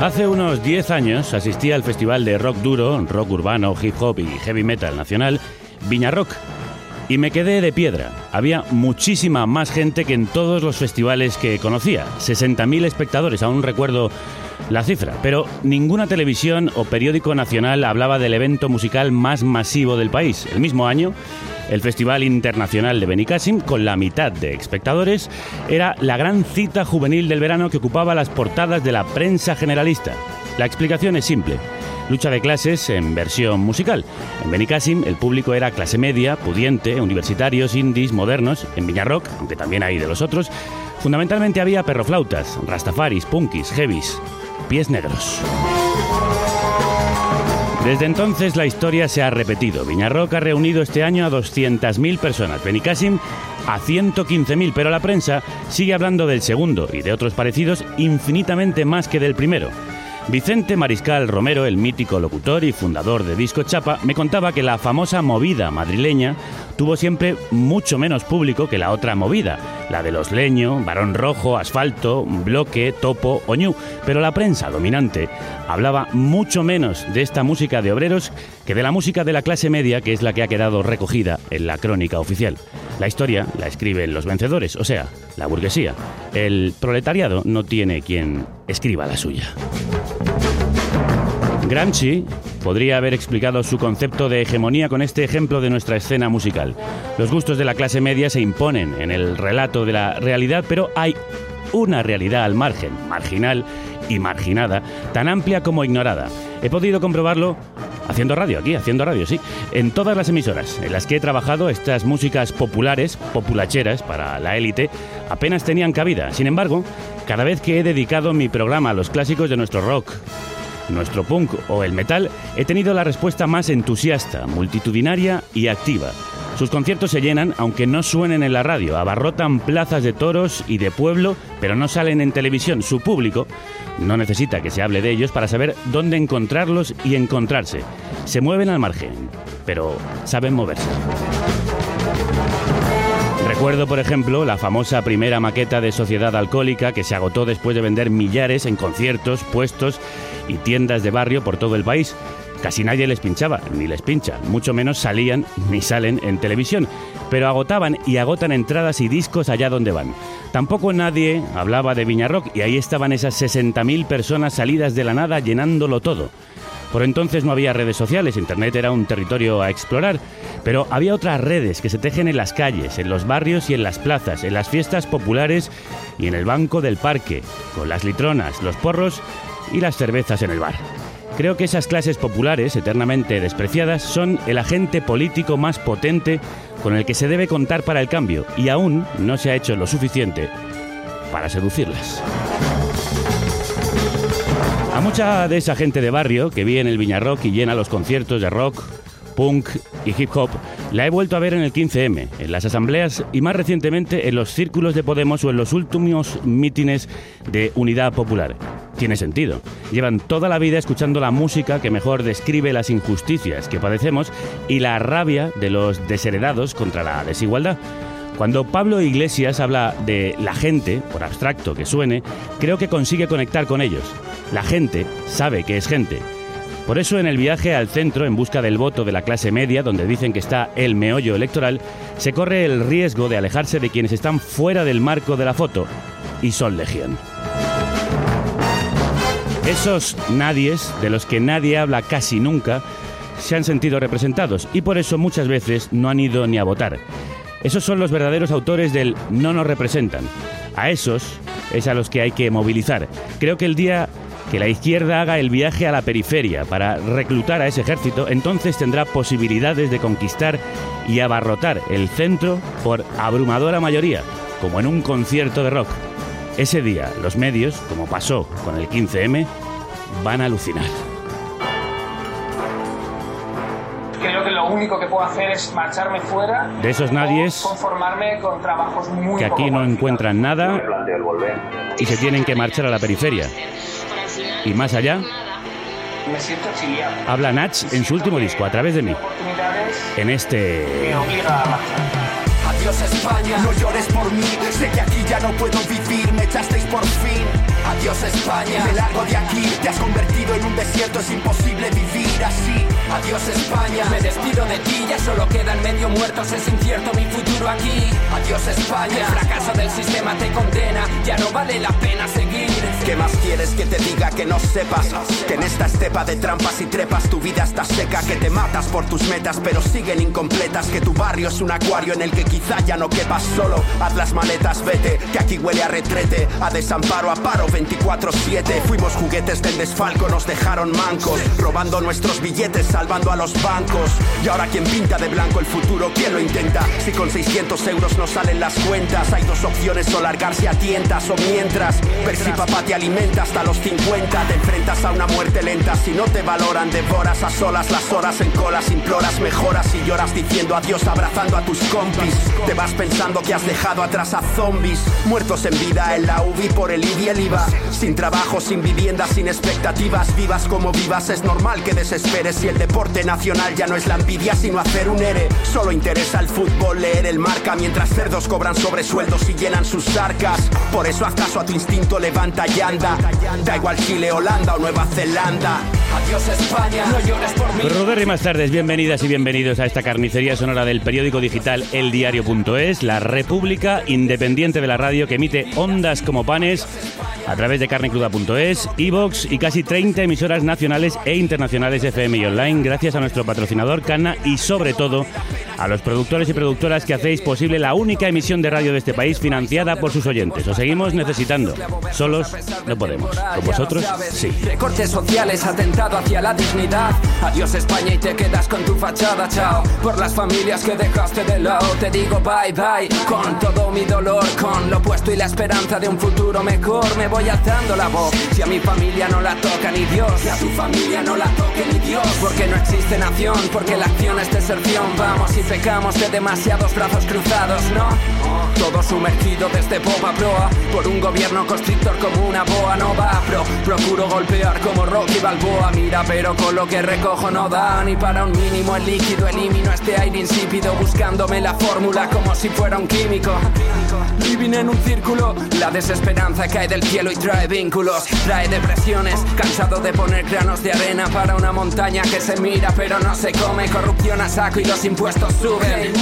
Hace unos 10 años asistí al festival de rock duro, rock urbano, hip hop y heavy metal nacional, Viña Rock. Y me quedé de piedra. Había muchísima más gente que en todos los festivales que conocía. 60.000 espectadores, aún recuerdo la cifra. Pero ninguna televisión o periódico nacional hablaba del evento musical más masivo del país. El mismo año, el Festival Internacional de Benicassim, con la mitad de espectadores, era la gran cita juvenil del verano que ocupaba las portadas de la prensa generalista. La explicación es simple. Lucha de clases en versión musical. En Benicassim el público era clase media, pudiente, universitarios, indies, modernos. En Viñarrock, aunque también hay de los otros, fundamentalmente había perroflautas, rastafaris, punkis, heavies, pies negros. Desde entonces la historia se ha repetido. Viñarrock ha reunido este año a 200.000 personas, Benicassim a 115.000, pero la prensa sigue hablando del segundo y de otros parecidos infinitamente más que del primero. Vicente Mariscal Romero, el mítico locutor y fundador de Disco Chapa, me contaba que la famosa movida madrileña tuvo siempre mucho menos público que la otra movida, la de los leño, varón rojo, asfalto, bloque, topo o pero la prensa dominante hablaba mucho menos de esta música de obreros que de la música de la clase media, que es la que ha quedado recogida en la crónica oficial. La historia la escriben los vencedores, o sea, la burguesía. El proletariado no tiene quien escriba la suya. Gramsci podría haber explicado su concepto de hegemonía con este ejemplo de nuestra escena musical. Los gustos de la clase media se imponen en el relato de la realidad, pero hay una realidad al margen, marginal y marginada, tan amplia como ignorada. He podido comprobarlo haciendo radio, aquí, haciendo radio, sí, en todas las emisoras en las que he trabajado, estas músicas populares, populacheras para la élite, apenas tenían cabida. Sin embargo, cada vez que he dedicado mi programa a los clásicos de nuestro rock, nuestro punk o el metal, he tenido la respuesta más entusiasta, multitudinaria y activa. Sus conciertos se llenan aunque no suenen en la radio, abarrotan plazas de toros y de pueblo, pero no salen en televisión. Su público no necesita que se hable de ellos para saber dónde encontrarlos y encontrarse. Se mueven al margen, pero saben moverse. Recuerdo, por ejemplo, la famosa primera maqueta de Sociedad Alcohólica que se agotó después de vender millares en conciertos, puestos y tiendas de barrio por todo el país. Casi nadie les pinchaba, ni les pincha, mucho menos salían ni salen en televisión, pero agotaban y agotan entradas y discos allá donde van. Tampoco nadie hablaba de Viñarrock y ahí estaban esas 60.000 personas salidas de la nada llenándolo todo. Por entonces no había redes sociales, Internet era un territorio a explorar, pero había otras redes que se tejen en las calles, en los barrios y en las plazas, en las fiestas populares y en el banco del parque, con las litronas, los porros y las cervezas en el bar. Creo que esas clases populares, eternamente despreciadas, son el agente político más potente con el que se debe contar para el cambio y aún no se ha hecho lo suficiente para seducirlas. A mucha de esa gente de barrio que vi en el Viñarrock y llena los conciertos de rock, punk y hip hop, la he vuelto a ver en el 15M, en las asambleas y más recientemente en los círculos de Podemos o en los últimos mítines de Unidad Popular. Tiene sentido. Llevan toda la vida escuchando la música que mejor describe las injusticias que padecemos y la rabia de los desheredados contra la desigualdad. Cuando Pablo Iglesias habla de la gente, por abstracto que suene, creo que consigue conectar con ellos. La gente sabe que es gente. Por eso en el viaje al centro en busca del voto de la clase media, donde dicen que está el meollo electoral, se corre el riesgo de alejarse de quienes están fuera del marco de la foto, y son legión. Esos nadies, de los que nadie habla casi nunca, se han sentido representados y por eso muchas veces no han ido ni a votar. Esos son los verdaderos autores del no nos representan. A esos es a los que hay que movilizar. Creo que el día que la izquierda haga el viaje a la periferia para reclutar a ese ejército, entonces tendrá posibilidades de conquistar y abarrotar el centro por abrumadora mayoría, como en un concierto de rock. Ese día, los medios, como pasó con el 15M, van a alucinar. Creo que lo único que puedo hacer es marcharme fuera. De esos nadies conformarme con trabajos muy que aquí no encuentran nada y se tienen que marchar a la periferia. Y más allá, Me siento exiliado. habla Nach en su último disco, a través de mí, en este... me obliga a marchar. Adiós España, no llores por mí, sé que aquí ya no puedo vivir, me echasteis por fin. Adiós España, me largo de aquí, te has convertido en un desierto, es imposible vivir así. Adiós España, me despido de ti, ya solo quedan medio muertos, es incierto mi futuro aquí. Adiós España, el fracaso del sistema te condena, ya no vale la pena seguir. ¿Qué más quieres que te diga que no sepas? Que en esta estepa de trampas y trepas tu vida está seca, que te matas por tus metas pero siguen incompletas, que tu barrio es un acuario en el que quizá ya no quepas solo. Haz las maletas, vete, que aquí huele a retrete, a desamparo, a paro 24-7. Fuimos juguetes del desfalco, nos dejaron mancos, robando nuestros billetes, salvando a los bancos. Y ahora quien pinta de blanco el futuro, ¿quién lo intenta? Si con 600 euros no salen las cuentas, hay dos opciones, o largarse a tientas o mientras. Ver si papá te alimenta hasta los 50, te enfrentas a una muerte lenta. Si no te valoran, devoras a solas las horas en colas, imploras mejoras y lloras diciendo adiós, abrazando a tus compis. Te vas pensando que has dejado atrás a zombies, muertos en vida en la UBI por el IBI y el IVA. Sin trabajo, sin vivienda, sin expectativas, vivas como vivas, es normal que desesperes si el deporte nacional ya no es la envidia, sino hacer un ERE. Solo interesa el fútbol, leer el marca, mientras cerdos cobran sobresueldos y llenan sus arcas. Por eso haz caso a tu instinto, levanta y anda. Da igual Chile, Holanda o Nueva Zelanda. Adiós España, no llores por mí. Roder y más tardes, bienvenidas y bienvenidos a esta carnicería sonora del periódico digital eldiario.es, la república independiente de la radio que emite ondas como panes a través de carnecruda.es, iVox y casi 30 emisoras nacionales e internacionales FM y online, gracias a nuestro patrocinador Cana y sobre todo a los productores y productoras que hacéis posible la única emisión de radio de este país financiada por sus oyentes. Os seguimos necesitando. Solos no podemos. Con vosotros, sí. Recortes sociales, atentado hacia la dignidad. Adiós España y te quedas con tu fachada, chao. Por las familias que dejaste de lado, te digo bye bye. Con todo mi dolor, con lo opuesto y la esperanza de un futuro mejor, me voy alzando la voz. Si a mi familia no la toca ni Dios, si a tu familia no la toque ni Dios. Porque no existe nación, porque la acción es deserción. Vamos y pecamos de demasiados brazos cruzados, ¿no? Todo sumergido desde popa proa Por un gobierno constrictor como una boa No va pro, procuro golpear como Rocky Balboa Mira pero con lo que recojo no da Ni para un mínimo. El líquido Elimino este aire insípido Buscándome la fórmula como si fuera un químico. Living en un círculo La desesperanza cae del cielo y trae vínculos. Trae depresiones Cansado de poner granos de arena Para una montaña que se mira pero no se come. Corrupción a saco y los impuestos suben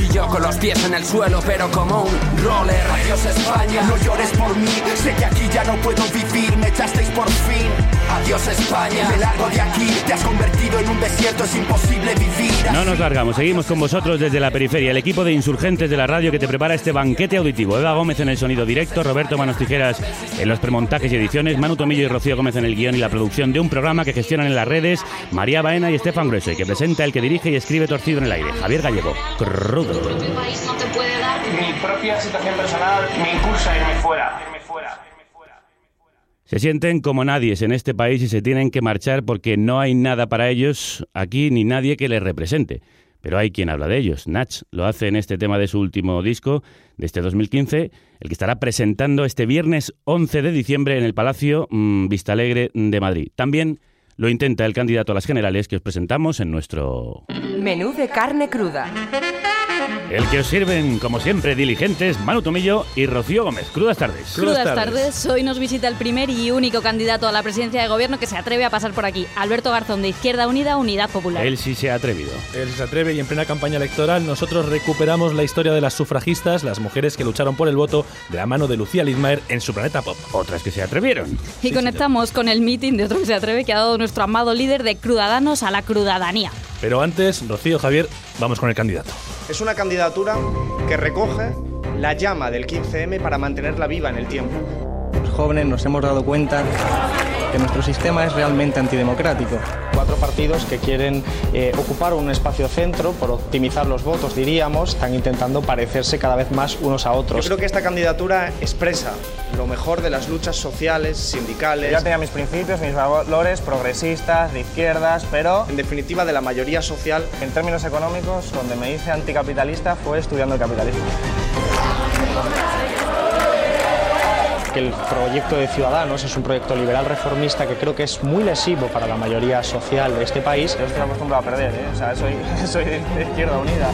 Y yo con los pies en el suelo pero como un roller. Adiós España, no llores por mí. Sé que aquí ya no puedo vivir, me echasteis por fin Adiós España, me largo de aquí Te has convertido en un desierto, es imposible vivir No nos largamos, seguimos con vosotros desde la periferia, el equipo de insurgentes de la radio que te prepara este banquete auditivo. Eva Gómez en el sonido directo, Roberto Manos Tijeras en los premontajes y ediciones, Manu Tomillo y Rocío Gómez en el guion y la producción de un programa que gestionan en las redes María Baena y Estefan Grueso y que presenta el que dirige y escribe torcido en el aire, Javier Gallego. Crudo. Mi propia situación personal me impulsa a irme fuera. Irme fuera. Se sienten como nadies en este país y se tienen que marchar porque no hay nada para ellos aquí ni nadie que les represente. Pero hay quien habla de ellos. Nach lo hace en este tema de su último disco, de este 2015, el que estará presentando este viernes 11 de diciembre en el Palacio mm, Vistalegre de Madrid. También lo intenta el candidato a las generales que os presentamos en nuestro... Menú de carne cruda. El que os sirven, como siempre, diligentes, Manu Tomillo y Rocío Gómez. Crudas tardes. Crudas, tardes. Hoy nos visita el primer y único candidato a la presidencia de gobierno que se atreve a pasar por aquí. Alberto Garzón, de Izquierda Unida, Unidad Popular. Él sí se ha atrevido. Él se atreve y en plena campaña electoral nosotros recuperamos la historia de las sufragistas, las mujeres que lucharon por el voto de la mano de Lucía Lidmaer en su planeta pop. Otras que se atrevieron. Y conectamos con el meeting de otro que se atreve que ha dado nuestro amado líder de Crudadanos a la Crudadanía. Pero antes, Rocío Javier, vamos con el candidato. Es una candidatura que recoge la llama del 15M para mantenerla viva en el tiempo. Los jóvenes nos hemos dado cuenta que nuestro sistema es realmente antidemocrático. Cuatro partidos que quieren eh, ocupar un espacio centro por optimizar los votos, diríamos, están intentando parecerse cada vez más unos a otros. Yo creo que esta candidatura expresa lo mejor de las luchas sociales, sindicales. Ya tenía mis principios, mis valores progresistas, de izquierdas, pero en definitiva de la mayoría social. En términos económicos, donde me hice anticapitalista fue estudiando el capitalismo que el proyecto de Ciudadanos es un proyecto liberal reformista que creo que es muy lesivo para la mayoría social de este país. Yo estoy acostumbrado a perder, ¿eh? o sea, soy, soy de, de Izquierda Unida.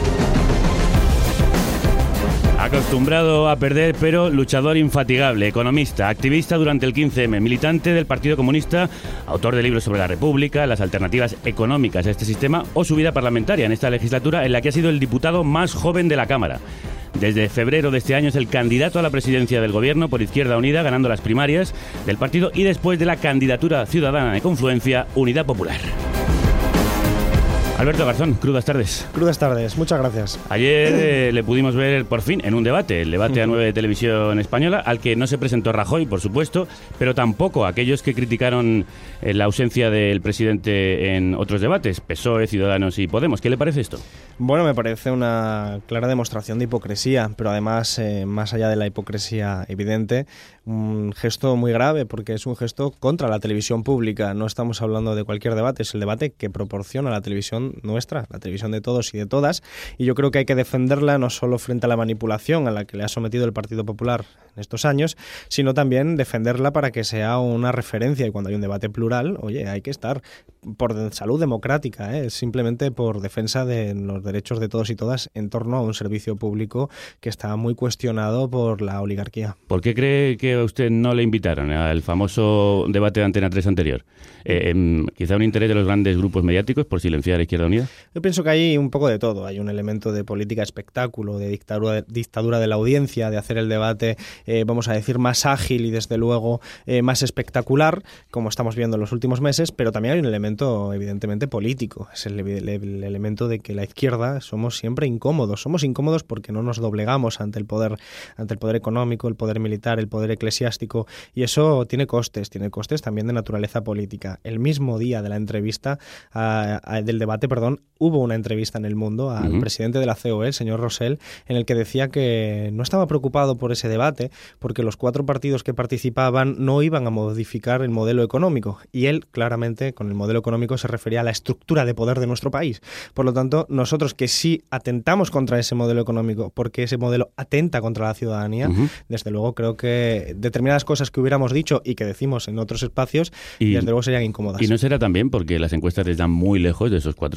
Acostumbrado a perder, pero luchador infatigable, economista, activista durante el 15M, militante del Partido Comunista, autor de libros sobre la República, las alternativas económicas a este sistema o su vida parlamentaria en esta legislatura en la que ha sido el diputado más joven de la Cámara. Desde febrero de este año es el candidato a la presidencia del gobierno por Izquierda Unida, ganando las primarias del partido y después de la candidatura ciudadana de confluencia Unidad Popular. Alberto Garzón, crudas tardes. Crudas tardes, muchas gracias. Ayer eh, le pudimos ver por fin en un debate, el debate a 9 de televisión española, al que no se presentó Rajoy, por supuesto, pero tampoco aquellos que criticaron eh, la ausencia del presidente en otros debates, PSOE, Ciudadanos y Podemos. ¿Qué le parece esto? Bueno, me parece una clara demostración de hipocresía, pero además, eh, más allá de la hipocresía evidente, un gesto muy grave porque es un gesto contra la televisión pública. No estamos hablando de cualquier debate, es el debate que proporciona la televisión nuestra, la televisión de todos y de todas. Y yo creo que hay que defenderla no solo frente a la manipulación a la que le ha sometido el Partido Popular en estos años, sino también defenderla para que sea una referencia. Y cuando hay un debate plural, oye, hay que estar por salud democrática, ¿eh? simplemente por defensa de los derechos de todos y todas en torno a un servicio público que está muy cuestionado por la oligarquía. ¿Por qué cree que a usted no le invitaron al famoso debate de Antena 3 anterior? Eh, em, quizá un interés de los grandes grupos mediáticos por silenciar a Izquierda. Yo pienso que hay un poco de todo. Hay un elemento de política espectáculo, de dictadura, dictadura de la audiencia, de hacer el debate, eh, vamos a decir, más ágil y desde luego eh, más espectacular, como estamos viendo en los últimos meses, pero también hay un elemento evidentemente político. Es el, el- el elemento de que la izquierda somos siempre incómodos. Somos incómodos porque no nos doblegamos ante el poder, ante el poder económico, el poder militar, el poder eclesiástico, y eso tiene costes, tiene costes también de naturaleza política. El mismo día de la entrevista, del debate, perdón, hubo una entrevista en El Mundo al presidente de la COE, el señor Rosell, en el que decía que no estaba preocupado por ese debate porque los cuatro partidos que participaban no iban a modificar el modelo económico. Y él, claramente, con el modelo económico se refería a la estructura de poder de nuestro país. Por lo tanto, nosotros que sí atentamos contra ese modelo económico, porque ese modelo atenta contra la ciudadanía, desde luego creo que determinadas cosas que hubiéramos dicho y que decimos en otros espacios, Y- desde luego serían incómodas. ¿Y no será también porque las encuestas les dan muy lejos de esos cuatro?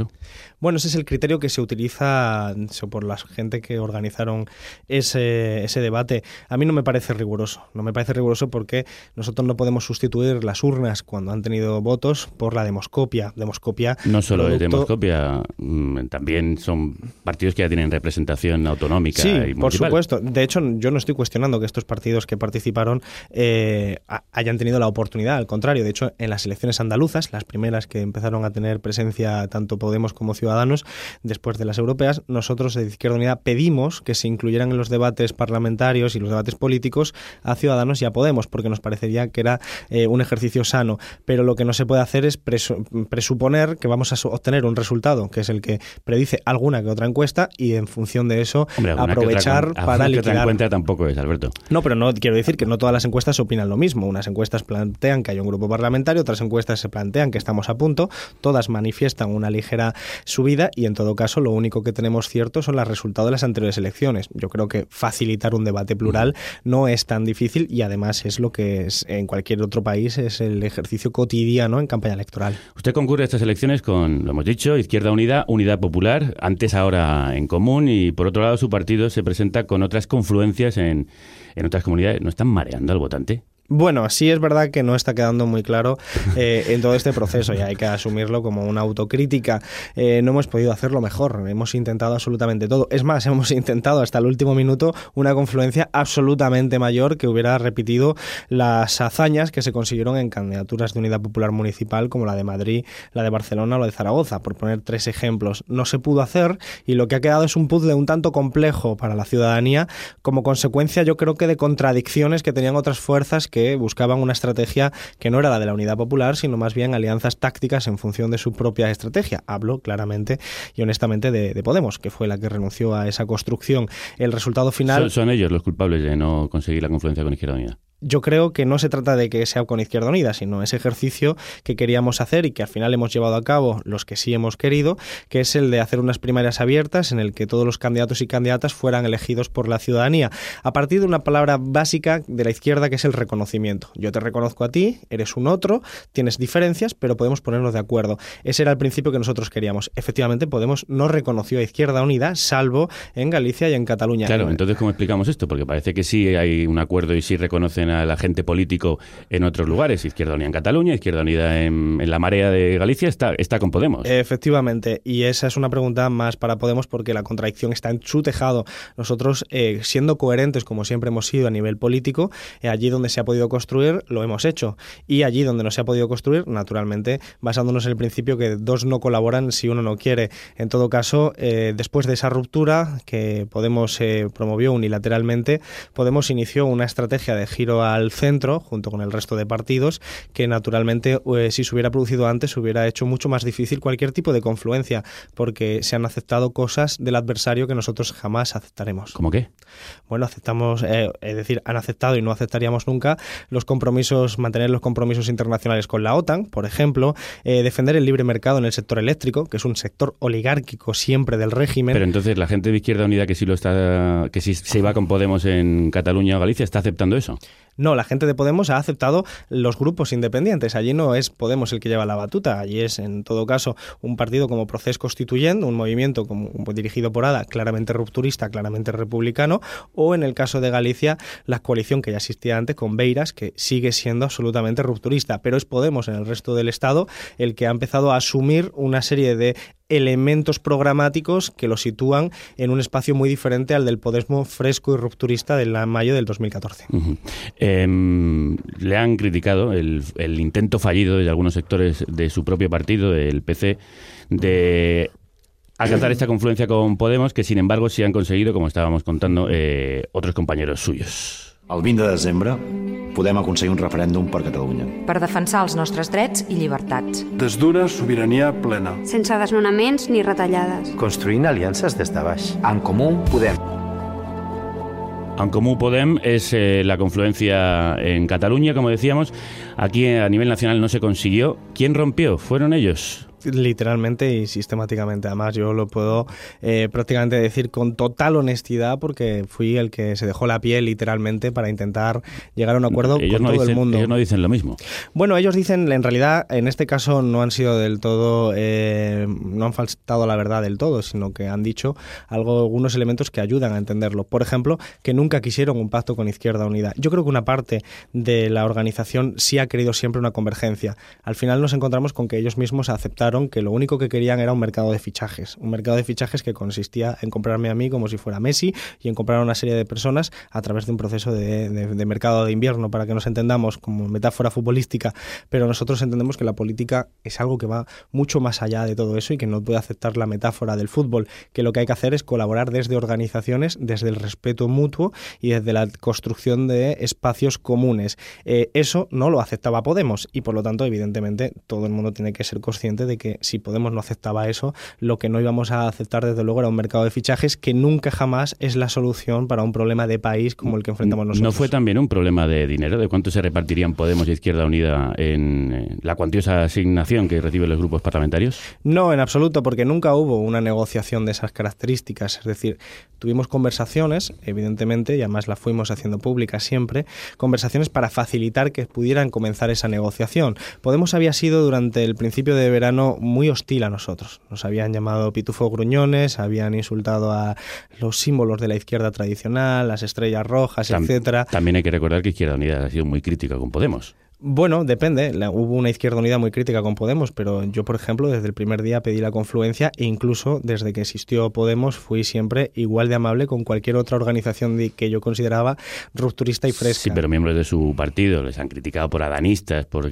Bueno, ese es el criterio que se utiliza por la gente que organizaron ese, ese debate. A mí no me parece riguroso. No me parece riguroso porque nosotros no podemos sustituir las urnas cuando han tenido votos por la demoscopia. Demoscopia. No solo es producto- demoscopia, mm, también son partidos que ya tienen representación autonómica Sí, y por supuesto. De hecho, yo no estoy cuestionando que estos partidos que participaron eh, ha- hayan tenido la oportunidad. Al contrario, de hecho, en las elecciones andaluzas, las primeras que empezaron a tener presencia tanto Podemos como Ciudadanos, después de las europeas, nosotros de Izquierda Unida pedimos que se incluyeran en los debates parlamentarios y los debates políticos a Ciudadanos y a Podemos, porque nos parecería que era eh, un ejercicio sano. Pero lo que no se puede hacer es presu- presuponer que vamos a obtener un resultado, que es el que predice alguna que otra encuesta, y en función de eso Hombre, otra aprovechar para liquidar. tampoco es, Alberto. No, pero no quiero decir que no todas las encuestas opinan lo mismo. Unas encuestas plantean que hay un grupo parlamentario, otras encuestas se plantean que estamos a punto, todas manifiestan una ligera dijera su vida y en todo caso lo único que tenemos cierto son los resultados de las anteriores elecciones. Yo creo que facilitar un debate plural no es tan difícil y además es lo que es en cualquier otro país es el ejercicio cotidiano en campaña electoral. Usted concurre a estas elecciones con, lo hemos dicho, Izquierda Unida, Unidad Popular, antes ahora en común y por otro lado su partido se presenta con otras confluencias en, en otras comunidades. ¿No están mareando al votante? Bueno, sí es verdad que no está quedando muy claro eh, en todo este proceso y hay que asumirlo como una autocrítica. Eh, no hemos podido hacerlo mejor, hemos intentado absolutamente todo. Es más, hemos intentado hasta el último minuto una confluencia absolutamente mayor que hubiera repetido las hazañas que se consiguieron en candidaturas de unidad popular municipal como la de Madrid, la de Barcelona o la de Zaragoza, por poner tres ejemplos. No se pudo hacer y lo que ha quedado es un puzzle un tanto complejo para la ciudadanía como consecuencia yo creo que de contradicciones que tenían otras fuerzas que que buscaban una estrategia que no era la de la unidad popular, sino más bien alianzas tácticas en función de su propia estrategia. Hablo claramente y honestamente de, Podemos, que fue la que renunció a esa construcción. El resultado final... Son, son ellos los culpables de no conseguir la confluencia con Izquierda Unida yo creo que no se trata de que sea con Izquierda Unida, sino ese ejercicio que queríamos hacer y que al final hemos llevado a cabo los que sí hemos querido, que es el de hacer unas primarias abiertas en el que todos los candidatos y candidatas fueran elegidos por la ciudadanía, a partir de una palabra básica de la izquierda que es el reconocimiento. Yo te reconozco a ti, eres un otro, tienes diferencias, pero podemos ponernos de acuerdo. Ese era el principio que nosotros queríamos. Efectivamente, Podemos no reconoció a Izquierda Unida, salvo en Galicia y en Cataluña. Claro, entonces ¿cómo explicamos esto? Porque parece que sí hay un acuerdo y sí reconocen al agente político en otros lugares. Izquierda Unida en Cataluña, Izquierda Unida en, la marea de Galicia, está, está con Podemos. Efectivamente, y esa es una pregunta más para Podemos porque la contradicción está en su tejado. Nosotros, eh, siendo coherentes como siempre hemos sido a nivel político, eh, allí donde se ha podido construir, lo hemos hecho. Y allí donde no se ha podido construir, naturalmente, basándonos en el principio que dos no colaboran si uno no quiere. En todo caso, eh, después de esa ruptura que Podemos promovió unilateralmente, Podemos inició una estrategia de giro al centro, junto con el resto de partidos, que naturalmente eh, si se hubiera producido antes hubiera hecho mucho más difícil cualquier tipo de confluencia, porque se han aceptado cosas del adversario que nosotros jamás aceptaremos. ¿Cómo qué? Bueno, aceptamos, eh, es decir, han aceptado y no aceptaríamos nunca los compromisos, mantener los compromisos internacionales con la OTAN, por ejemplo, eh, defender el libre mercado en el sector eléctrico, que es un sector oligárquico siempre del régimen. Pero entonces la gente de Izquierda Unida que sí lo está, que sí se iba con Podemos en Cataluña o Galicia, ¿está aceptando eso? No, la gente de Podemos ha aceptado los grupos independientes. Allí no es Podemos el que lleva la batuta, allí es, en todo caso, un partido como Proceso Constituyente, un movimiento como, dirigido por ADA, claramente rupturista, claramente republicano, o en el caso de Galicia, la coalición que ya existía antes con Beiras, que sigue siendo absolutamente rupturista. Pero es Podemos en el resto del Estado el que ha empezado a asumir una serie de elementos programáticos que lo sitúan en un espacio muy diferente al del Podesmo fresco y rupturista de la mayo del 2014. Em, le han criticado el, intento fallido de algunos sectores de su propio partido, del PC, de alcanzar esta confluencia con Podemos, que sin embargo sí han conseguido, como estábamos contando, eh, otros compañeros suyos. El 20 de desembre podem aconseguir un referèndum per Catalunya. Per defensar els nostres drets i llibertats. Des d'una sobirania plena. Sense desnonaments ni retallades. Construint aliances des de baix. En comú podem. En Comú Podem es eh, la confluencia en Cataluña, como decíamos. Aquí a nivel nacional no se consiguió. ¿Quién rompió? ¿Fueron ellos? Literalmente y sistemáticamente. Además, yo lo puedo eh, prácticamente decir con total honestidad porque fui el que se dejó la piel literalmente para intentar llegar a un acuerdo con todo el mundo. Ellos no dicen lo mismo. Bueno, ellos dicen, en realidad, en este caso no han sido del todo, eh, no han faltado la verdad del todo, sino que han dicho algo, algunos elementos que ayudan a entenderlo. Por ejemplo, que nunca quisieron un pacto con Izquierda Unida. Yo creo que una parte de la organización sí ha querido siempre una convergencia. Al final nos encontramos con que ellos mismos aceptaron que lo único que querían era un mercado de fichajes. Un mercado de fichajes que consistía en comprarme a mí como si fuera Messi y en comprar a una serie de personas a través de un proceso de, mercado de invierno, para que nos entendamos como metáfora futbolística. Pero nosotros entendemos que la política es algo que va mucho más allá de todo eso y que no puede aceptar la metáfora del fútbol, que lo que hay que hacer es colaborar desde organizaciones, desde el respeto mutuo y desde la construcción de espacios comunes. Eh, eso no lo aceptaba Podemos y por lo tanto, evidentemente, todo el mundo tiene que ser consciente de que si Podemos no aceptaba eso, lo que no íbamos a aceptar desde luego era un mercado de fichajes que nunca jamás es la solución para un problema de país como el que enfrentamos nosotros. ¿No fue también un problema de dinero? ¿De cuánto se repartirían Podemos y Izquierda Unida en la cuantiosa asignación que reciben los grupos parlamentarios? No, en absoluto, porque nunca hubo una negociación de esas características. Es decir, tuvimos conversaciones, evidentemente, y además la fuimos haciendo pública siempre, conversaciones para facilitar que pudieran comenzar esa negociación. Podemos había sido durante el principio de verano muy hostil a nosotros. Nos habían llamado pitufo gruñones, habían insultado a los símbolos de la izquierda tradicional, las estrellas rojas, etcétera. También hay que recordar que Izquierda Unida ha sido muy crítica con Podemos. Bueno, depende. hubo una izquierda unida muy crítica con Podemos, pero yo, por ejemplo, desde el primer día pedí la confluencia e incluso desde que existió Podemos fui siempre igual de amable con cualquier otra organización que yo consideraba rupturista y fresca. Sí, pero miembros de su partido les han criticado por adanistas, por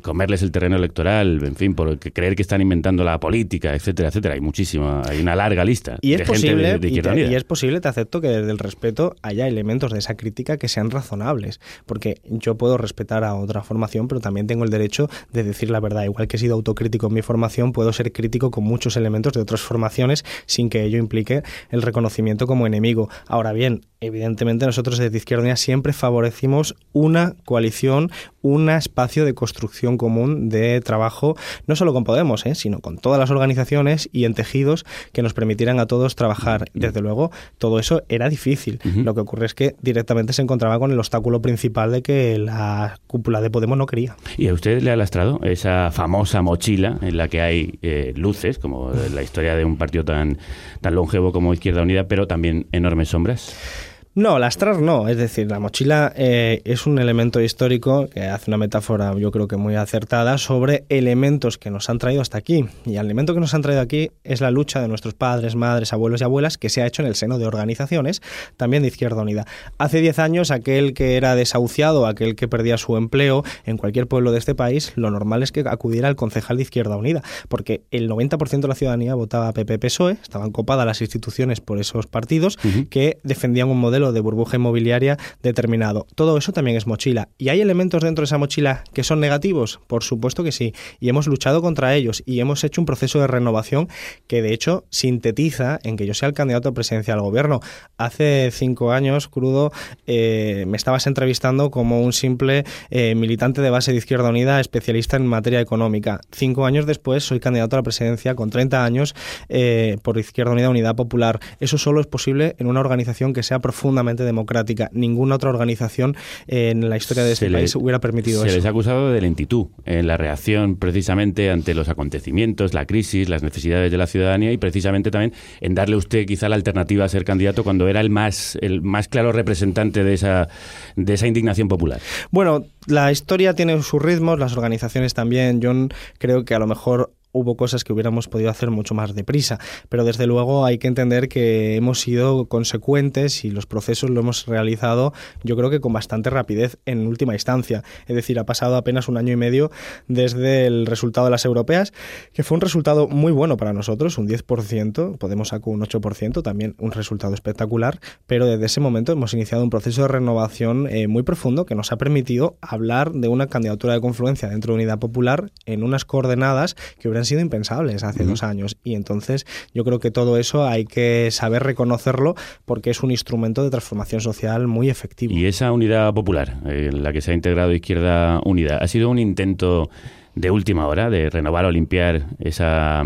comerles el terreno electoral, en fin, por creer que están inventando la política, etcétera, etcétera. Hay muchísima, hay una larga lista y es de posible, gente de, Izquierda Unida. Y es posible, te acepto que desde el respeto haya elementos de esa crítica que sean razonables, porque yo puedo respetar a otra formación, pero también tengo el derecho de decir la verdad. Igual que he sido autocrítico en mi formación, puedo ser crítico con muchos elementos de otras formaciones sin que ello implique el reconocimiento como enemigo. Ahora bien, evidentemente nosotros desde Izquierda Unida siempre favorecimos una coalición, un espacio de construcción común de trabajo, no solo con Podemos, ¿eh? sino con todas las organizaciones y en tejidos que nos permitieran a todos trabajar. Desde luego, todo eso era difícil. Lo que ocurre es que directamente se encontraba con el obstáculo principal de que la cúpula de Podemos no quería. ¿Y a usted le ha lastrado esa famosa mochila en la que hay eh, luces, como la historia de un partido tan, tan longevo como Izquierda Unida, pero también enormes sombras? No, lastrar no. Es decir, la mochila eh, es un elemento histórico que hace una metáfora, yo creo que muy acertada, sobre elementos que nos han traído hasta aquí. Y el elemento que nos han traído aquí es la lucha de nuestros padres, madres, abuelos y abuelas que se ha hecho en el seno de organizaciones, también de Izquierda Unida. Hace 10 años, aquel que era desahuciado, aquel que perdía su empleo en cualquier pueblo de este país, lo normal es que acudiera al concejal de Izquierda Unida, porque el 90% de la ciudadanía votaba PP-PSOE, estaban copadas las instituciones por esos partidos que defendían un modelo de burbuja inmobiliaria determinado. Todo eso también es mochila. ¿Y hay elementos dentro de esa mochila que son negativos? Por supuesto que sí. Y hemos luchado contra ellos y hemos hecho un proceso de renovación que de hecho sintetiza en que yo sea el candidato a presidencia del gobierno. Hace cinco años, crudo, eh, me estabas entrevistando como un simple eh, militante de base de Izquierda Unida, especialista en materia económica. Cinco años después soy candidato a la presidencia con 30 años eh, por Izquierda Unida, Unidad Popular. Eso solo es posible en una organización que sea profunda profundamente democrática. Ninguna otra organización en la historia de este país hubiera permitido eso. Se les ha acusado de lentitud en la reacción precisamente ante los acontecimientos, la crisis, las necesidades de la ciudadanía y precisamente también en darle usted quizá la alternativa a ser candidato cuando era el más, el más claro representante de esa, de esa indignación popular. Bueno, la historia tiene sus ritmos, las organizaciones también. Yo creo que a lo mejor hubo cosas que hubiéramos podido hacer mucho más deprisa, pero desde luego hay que entender que hemos sido consecuentes y los procesos lo hemos realizado yo creo que con bastante rapidez en última instancia, es decir, ha pasado apenas un año y medio desde el resultado de las europeas, que fue un resultado muy bueno para nosotros, un 10%, Podemos sacar un 8%, también un resultado espectacular, pero desde ese momento hemos iniciado un proceso de renovación eh, muy profundo que nos ha permitido hablar de una candidatura de confluencia dentro de Unidad Popular en unas coordenadas que hubieran han sido impensables hace dos años. Y entonces yo creo que todo eso hay que saber reconocerlo porque es un instrumento de transformación social muy efectivo. Y esa unidad popular en la que se ha integrado Izquierda Unida ha sido un intento de última hora de renovar o limpiar esa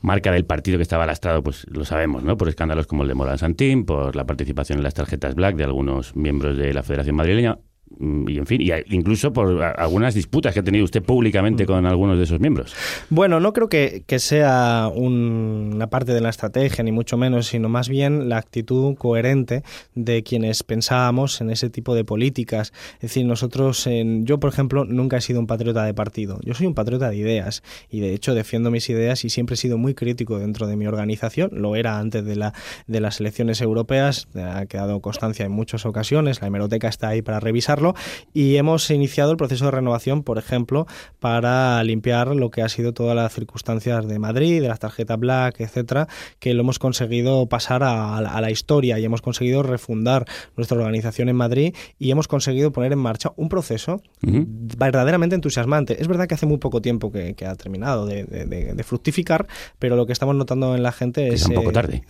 marca del partido que estaba lastrado, pues lo sabemos, ¿no? Por escándalos como el de Morán Santín, por la participación en las tarjetas black de algunos miembros de la Federación Madrileña y en fin, y incluso por algunas disputas que ha tenido usted públicamente con algunos de esos miembros. Bueno, no creo que, sea una parte de la estrategia, ni mucho menos, sino más bien la actitud coherente de quienes pensábamos en ese tipo de políticas. Es decir, nosotros, en, yo por ejemplo, nunca he sido un patriota de partido, yo soy un patriota de ideas y de hecho defiendo mis ideas y siempre he sido muy crítico dentro de mi organización, lo era antes de, la, de las elecciones europeas, ha quedado constancia en muchas ocasiones, la hemeroteca está ahí para revisar limpiarlo y hemos iniciado el proceso de renovación, por ejemplo, para limpiar lo que ha sido todas las circunstancias de Madrid, de las tarjetas Black, etcétera, que lo hemos conseguido pasar a, la historia y hemos conseguido refundar nuestra organización en Madrid y hemos conseguido poner en marcha un proceso verdaderamente entusiasmante. Es verdad que hace muy poco tiempo que, ha terminado de, fructificar, pero lo que estamos notando en la gente es... Quizá un poco eh, tarde.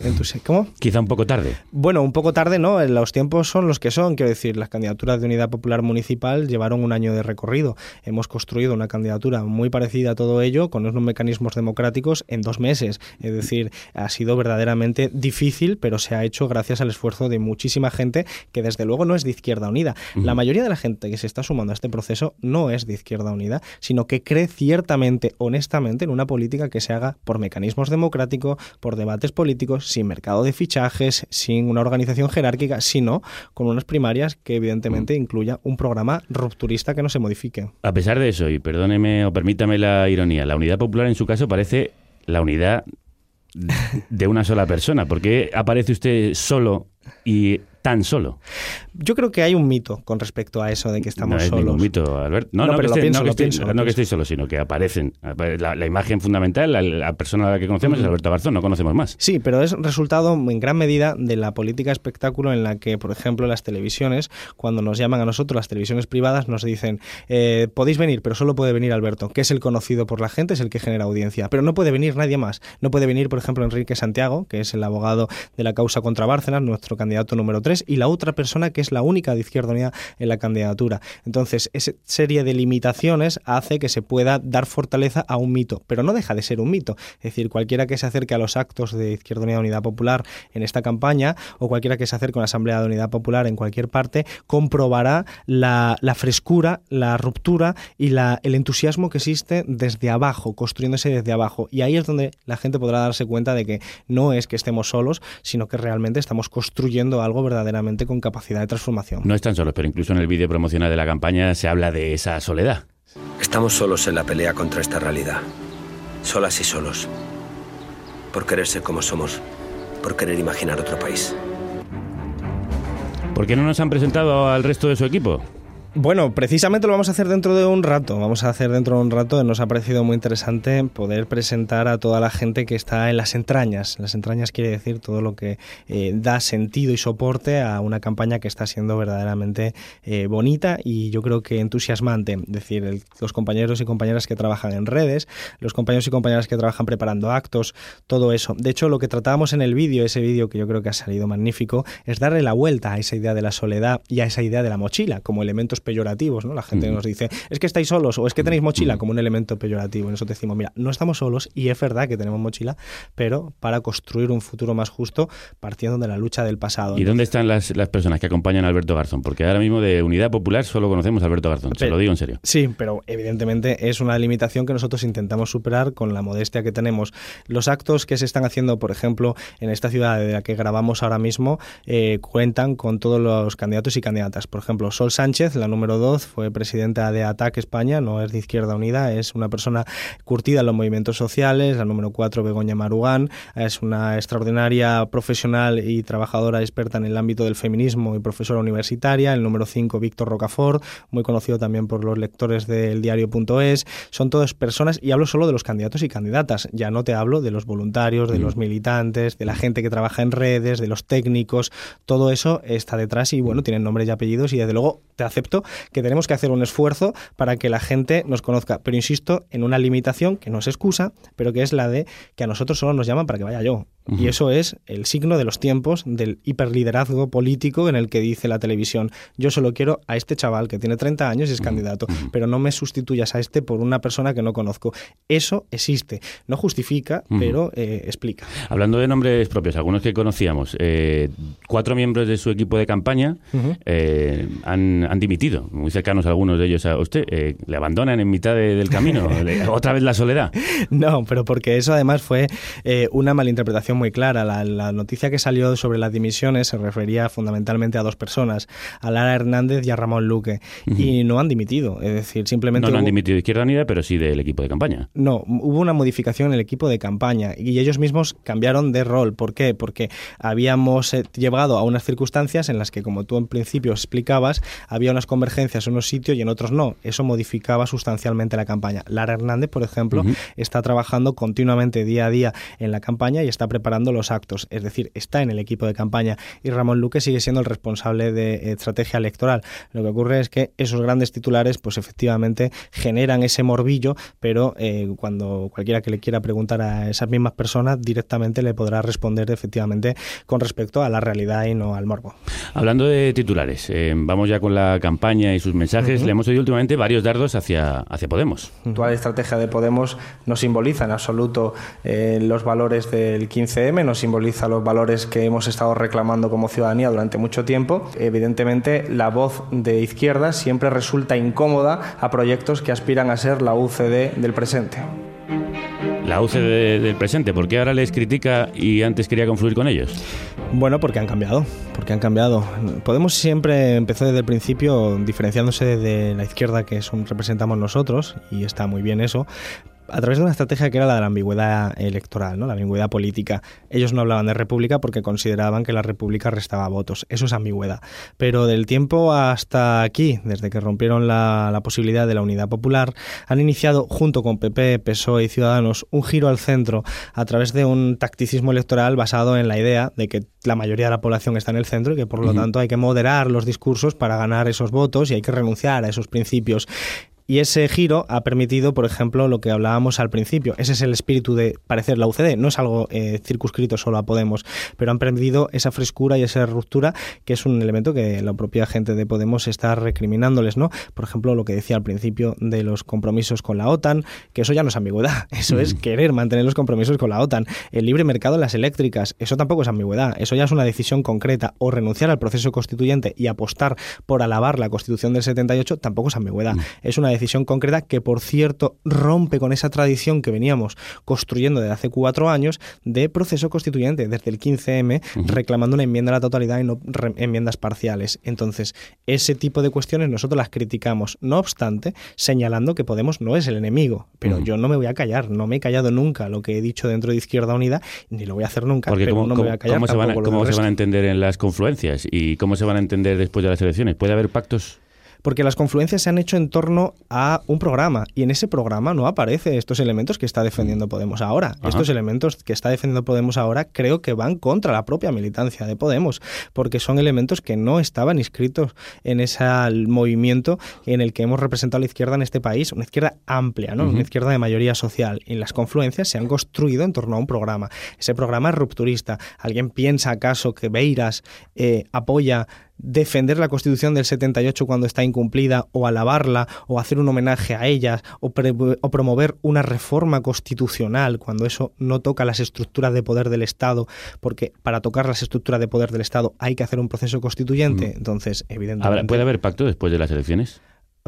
¿Cómo? Quizá un poco tarde. Bueno, un poco tarde, ¿no? Los tiempos son los que son. Quiero decir, las candidaturas de Unidad Popular Municipal llevaron un año de recorrido. Hemos construido una candidatura muy parecida a todo ello, con unos mecanismos democráticos en dos meses. Es decir, ha sido verdaderamente difícil, pero se ha hecho gracias al esfuerzo de muchísima gente que desde luego no es de Izquierda Unida. La mayoría de la gente que se está sumando a este proceso no es de Izquierda Unida, sino que cree ciertamente, honestamente, en una política que se haga por mecanismos democráticos, por debates políticos, sin mercado de fichajes, sin una organización jerárquica, sino con unas primarias que evidentemente incluya un programa rupturista que no se modifique. A pesar de eso, y perdóneme o permítame la ironía, la unidad popular en su caso parece la unidad de una sola persona. ¿Por qué aparece usted solo y tan solo? Yo creo que hay un mito con respecto a eso de que estamos no es solos. un mito, Albert. No, no, que, esté, no, que, estéis solos, sino que aparecen. La, imagen fundamental, la, persona a la que conocemos es Alberto Garzón, no conocemos más. Sí, pero es resultado en gran medida de la política espectáculo en la que, por ejemplo, las televisiones, cuando nos llaman a nosotros, las televisiones privadas, nos dicen, eh, podéis venir, pero solo puede venir Alberto, que es el conocido por la gente, es el que genera audiencia. Pero no puede venir nadie más. No puede venir, por ejemplo, Enrique Santiago, que es el abogado de la causa contra Bárcenas, nuestro candidato número 3, y la otra persona que es la única de Izquierda Unida en la candidatura. Entonces, esa serie de limitaciones hace que se pueda dar fortaleza a un mito, pero no deja de ser un mito. Es decir, cualquiera que se acerque a los actos de Izquierda Unida Unidad Popular en esta campaña o cualquiera que se acerque a la Asamblea de Unidad Popular en cualquier parte comprobará la, frescura, la ruptura y la, el entusiasmo que existe desde abajo, construyéndose desde abajo. Y ahí es donde la gente podrá darse cuenta de que no es que estemos solos, sino que realmente estamos construyendo algo verdaderamente con capacidad de transformación. No están solos, pero incluso en el vídeo promocional de la campaña se habla de esa soledad. Estamos solos en la pelea contra esta realidad. Solas y solos. Por querer ser como somos. Por querer imaginar otro país. ¿Por qué no nos han presentado al resto de su equipo? Bueno, precisamente lo vamos a hacer dentro de un rato. Vamos a hacer dentro de un rato. Nos ha parecido muy interesante poder presentar a toda la gente que está en las entrañas. Las entrañas quiere decir todo lo que eh, da sentido y soporte a una campaña que está siendo verdaderamente eh, bonita y yo creo que entusiasmante. Es decir, los compañeros y compañeras que trabajan en redes, los compañeros y compañeras que trabajan preparando actos, todo eso. De hecho, lo que tratábamos en el vídeo, ese vídeo que yo creo que ha salido magnífico, es darle la vuelta a esa idea de la soledad y a esa idea de la mochila como elementos peyorativos, ¿no? La gente nos dice, es que estáis solos o es que tenéis mochila como un elemento peyorativo. Y nosotros decimos, mira, no estamos solos y es verdad que tenemos mochila, pero para construir un futuro más justo partiendo de la lucha del pasado. ¿Y dónde están las, personas que acompañan a Alberto Garzón? Porque ahora mismo de Unidad Popular solo conocemos a Alberto Garzón, se lo digo en serio. Sí, pero evidentemente es una limitación que nosotros intentamos superar con la modestia que tenemos. Los actos que se están haciendo, por ejemplo, en esta ciudad de la que grabamos ahora mismo, eh, cuentan con todos los candidatos y candidatas. Por ejemplo, Sol Sánchez, la número 2, fue presidenta de ATAC España, no es de Izquierda Unida, es una persona curtida en los movimientos sociales. La número 4, Begoña Marugán, es una extraordinaria profesional y trabajadora experta en el ámbito del feminismo y profesora universitaria. El número 5, Víctor Rocafort, muy conocido también por los lectores del diario.es. Son todas personas, y hablo solo de los candidatos y candidatas, ya no te hablo de los voluntarios, de los militantes, de la gente que trabaja en redes, de los técnicos, todo eso está detrás y bueno, tienen nombres y apellidos y desde luego te acepto que tenemos que hacer un esfuerzo para que la gente nos conozca, pero insisto en una limitación que no es excusa, pero que es la de que a nosotros solo nos llaman para que vaya yo. Y eso es el signo de los tiempos del hiperliderazgo político en el que dice la televisión, yo solo quiero a este chaval que tiene 30 años y es candidato, pero no me sustituyas a este por una persona que no conozco. Eso existe. No justifica, pero eh, explica. Hablando de nombres propios, algunos que conocíamos, eh, cuatro miembros de su equipo de campaña eh, han, han, dimitido, muy cercanos algunos de ellos a usted. ¿Le abandonan en mitad del camino? ¿Otra vez la soledad? No, pero porque eso además fue una malinterpretación muy clara. La, la noticia que salió sobre las dimisiones se refería fundamentalmente a dos personas, a Lara Hernández y a Ramón Luque, y no han dimitido. Es decir, simplemente... No, no han dimitido de Izquierda Unida, pero sí del equipo de campaña. no, hubo una modificación en el equipo de campaña y ellos mismos cambiaron de rol. ¿Por qué? Porque habíamos eh, llegado a unas circunstancias en las que, como tú en principio explicabas, había unas convergencias en unos sitios y en otros no. Eso modificaba sustancialmente la campaña. Lara Hernández, por ejemplo, está trabajando continuamente día a día en la campaña y está preparando los actos. Es decir, está en el equipo de campaña y Ramón Luque sigue siendo el responsable de eh, estrategia electoral. Lo que ocurre es que esos grandes titulares, pues efectivamente generan ese morbillo, pero eh, cuando cualquiera que le quiera preguntar a esas mismas personas directamente le podrá responder efectivamente con respecto a la realidad y no al morbo. Hablando de titulares, eh, vamos ya con la campaña y sus mensajes. Ujú. Le hemos oído últimamente varios dardos hacia, hacia Podemos. La actual estrategia de Podemos no simboliza en absoluto eh, los valores del 15M, no simboliza los valores que hemos estado reclamando como ciudadanía durante mucho tiempo. Evidentemente, la voz de izquierda siempre resulta incómoda a proyectos que aspiran a ser la UCD del presente. La UCD del presente, ¿por qué ahora les critica y antes quería confluir con ellos? Bueno, porque han cambiado, porque han cambiado. Podemos siempre empezó desde el principio diferenciándose de la izquierda que es un, representamos nosotros y está muy bien eso. A través de una estrategia que era la de la ambigüedad electoral, ¿no? la ambigüedad política. Ellos no hablaban de república porque consideraban que la república restaba votos. Eso es ambigüedad. Pero del tiempo hasta aquí, desde que rompieron la, la posibilidad de la unidad popular, han iniciado, junto con PP, PSOE y Ciudadanos, un giro al centro a través de un tacticismo electoral basado en la idea de que la mayoría de la población está en el centro y que por lo tanto hay que moderar los discursos para ganar esos votos y hay que renunciar a esos principios. Y ese giro ha permitido, por ejemplo, lo que hablábamos al principio. Ese es el espíritu de parecer la UCD. No es algo eh, circunscrito solo a Podemos, pero han permitido esa frescura y esa ruptura, que es un elemento que la propia gente de Podemos está recriminándoles, ¿no? Por ejemplo, lo que decía al principio de los compromisos con la OTAN, que eso ya no es ambigüedad, eso es querer mantener los compromisos con la OTAN. El libre mercado en las eléctricas, eso tampoco es ambigüedad, eso ya es una decisión concreta. O renunciar al proceso constituyente y apostar por alabar la Constitución del 78 tampoco es ambigüedad. Es una decisión concreta que, por cierto, rompe con esa tradición que veníamos construyendo desde hace cuatro años de proceso constituyente, desde el 15M, reclamando una enmienda a la totalidad y no enmiendas parciales. Entonces, ese tipo de cuestiones nosotros las criticamos, no obstante, señalando que Podemos no es el enemigo. Pero yo no me voy a callar, no me he callado nunca lo que he dicho dentro de Izquierda Unida, ni lo voy a hacer nunca. Porque pero ¿cómo, no me voy a callar cómo se van a, cómo se van a entender en las confluencias y cómo se van a entender después de las elecciones? ¿Puede haber pactos? Porque las confluencias se han hecho en torno a un programa y en ese programa no aparece estos elementos que está defendiendo Podemos ahora. Ajá. Estos elementos que está defendiendo Podemos ahora creo que van contra la propia militancia de Podemos, porque son elementos que no estaban inscritos en ese movimiento en el que hemos representado a la izquierda en este país, una izquierda amplia, ¿no? Una izquierda de mayoría social. Y las confluencias se han construido en torno a un programa. Ese programa es rupturista. ¿Alguien piensa acaso que Beiras eh, apoya defender la Constitución del 78 cuando está incumplida o alabarla o hacer un homenaje a ellas o, pre- o promover una reforma constitucional cuando eso no toca las estructuras de poder del Estado porque para tocar las estructuras de poder del Estado hay que hacer un proceso constituyente entonces ¿Habrá- evidentemente ¿Puede haber pacto después de las elecciones?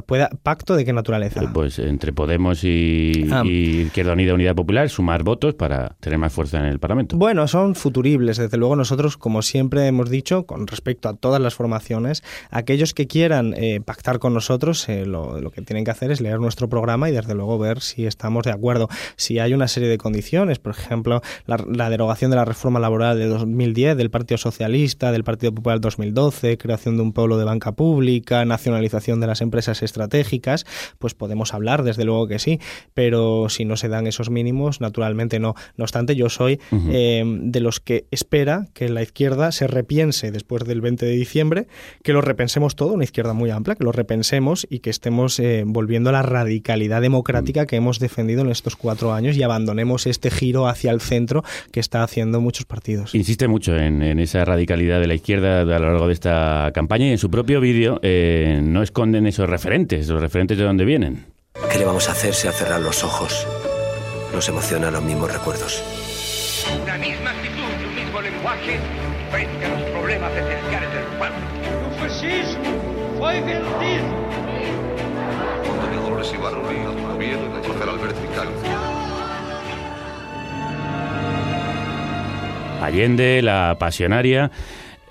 Pueda- pacto de qué naturaleza Pues entre Podemos y, Ah. y Izquierda Unida Unidad Popular, sumar votos para tener más fuerza en el Parlamento. Bueno, son futuribles. Desde luego nosotros, como siempre hemos dicho, con respecto a todas las formaciones, aquellos que quieran eh, pactar con nosotros, eh, lo, lo que tienen que hacer es leer nuestro programa y desde luego ver si estamos de acuerdo. Si hay una serie de condiciones, por ejemplo, la, la derogación de la reforma laboral de 2010 del Partido Socialista, del Partido Popular 2012, creación de un pueblo de banca pública, nacionalización de las empresas estratégicas, pues podemos hablar, desde luego que sí, pero si no se dan esos mínimos, naturalmente no. No obstante, yo soy eh, de los que espera que la izquierda se repiense después del 20 de diciembre, que lo repensemos todo, una izquierda muy amplia, que lo repensemos y que estemos eh, volviendo a la radicalidad democrática que hemos defendido en estos cuatro años y abandonemos este giro hacia el centro que está haciendo muchos partidos. Insiste mucho en, en esa radicalidad de la izquierda a lo largo de esta campaña y en su propio vídeo eh, no esconden esos referentes, los referentes de dónde vienen. ¿Qué le vamos a hacer si al cerrar los ojos nos emocionan los mismos recuerdos? Una misma actitud y un mismo lenguaje frente a los problemas esenciales del pueblo. O fascismo foi vencido. Dolores y Barrulí, Oviedo y Jorge Albert Vical. Allende, la pasionaria.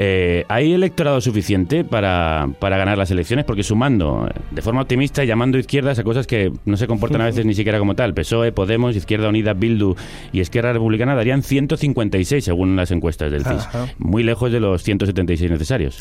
Eh, ¿Hay electorado suficiente para, para, ganar las elecciones? Porque sumando eh, de forma optimista y llamando izquierdas a cosas que no se comportan a veces ni siquiera como tal, PSOE, Podemos, Izquierda Unida, Bildu y Izquierda Republicana darían 156 según las encuestas del CIS, muy lejos de los 176 necesarios.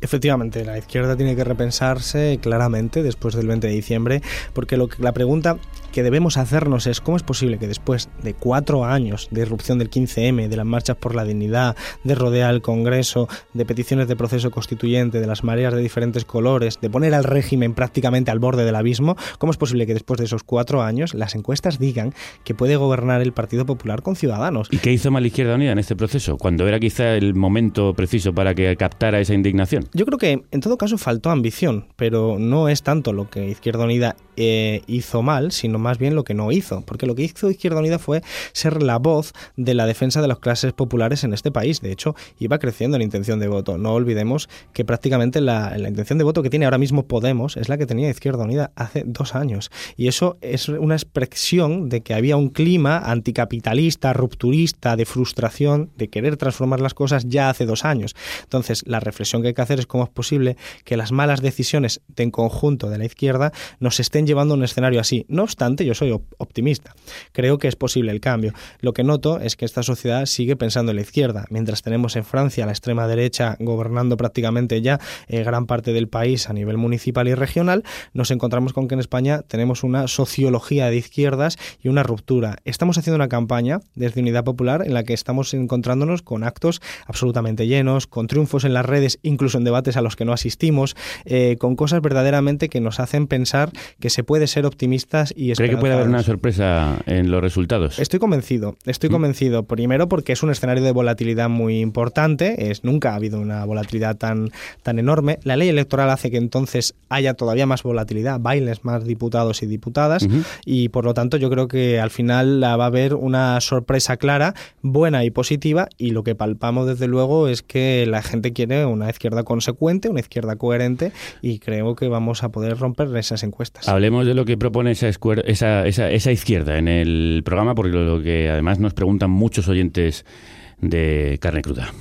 Efectivamente, la izquierda tiene que repensarse claramente después del 20 de diciembre, porque lo que, la pregunta que debemos hacernos es cómo es posible que después de cuatro años de irrupción del 15M, de las marchas por la dignidad, de rodear el Congreso, de peticiones de proceso constituyente, de las mareas de diferentes colores, de poner al régimen prácticamente al borde del abismo, cómo es posible que después de esos cuatro años las encuestas digan que puede gobernar el Partido Popular con Ciudadanos? ¿Y qué hizo mal Izquierda Unida en este proceso? Cuando era quizá el momento preciso para que captara esa indignación. Yo creo que en todo caso faltó ambición, pero no es tanto lo que Izquierda Unida eh, hizo mal, sino más bien lo que no hizo. Porque lo que hizo Izquierda Unida fue ser la voz de la defensa de las clases populares en este país. De hecho, iba creciendo en intención de voto. No olvidemos que prácticamente la, la intención de voto que tiene ahora mismo Podemos es la que tenía Izquierda Unida hace dos años. Y eso es una expresión de que había un clima anticapitalista, rupturista, de frustración, de querer transformar las cosas ya hace dos años. Entonces, la reflexión que hay que hacer es cómo es posible que las malas decisiones de en conjunto de la izquierda nos estén llevando un escenario así. No obstante, yo soy optimista. Creo que es posible el cambio. Lo que noto es que esta sociedad sigue pensando en la izquierda, mientras tenemos en Francia la extrema derecha gobernando prácticamente ya eh, gran parte del país a nivel municipal y regional, nos encontramos con que en España tenemos una sociología de izquierdas y una ruptura. Estamos haciendo una campaña desde Unidad Popular en la que estamos encontrándonos con actos absolutamente llenos, con triunfos en las redes, incluso en debates a los que no asistimos, eh, con cosas verdaderamente que nos hacen pensar que se puede ser optimistas y ¿Cree que puede haber una sorpresa en los resultados? Estoy convencido, estoy ¿Mm? convencido. Primero porque es un escenario de volatilidad muy importante, es, nunca ha habido una volatilidad tan, tan enorme. La ley electoral hace que entonces haya todavía más volatilidad, bailes más diputados y diputadas, y por lo tanto yo creo que al final va a haber una sorpresa clara, buena y positiva, y lo que palpamos desde luego es que la gente quiere una izquierda consecuente, una izquierda coherente, y creo que vamos a poder romper esas encuestas. De lo que propone esa, esa, esa, esa izquierda en el programa, porque lo que además nos preguntan muchos oyentes de carne cruda.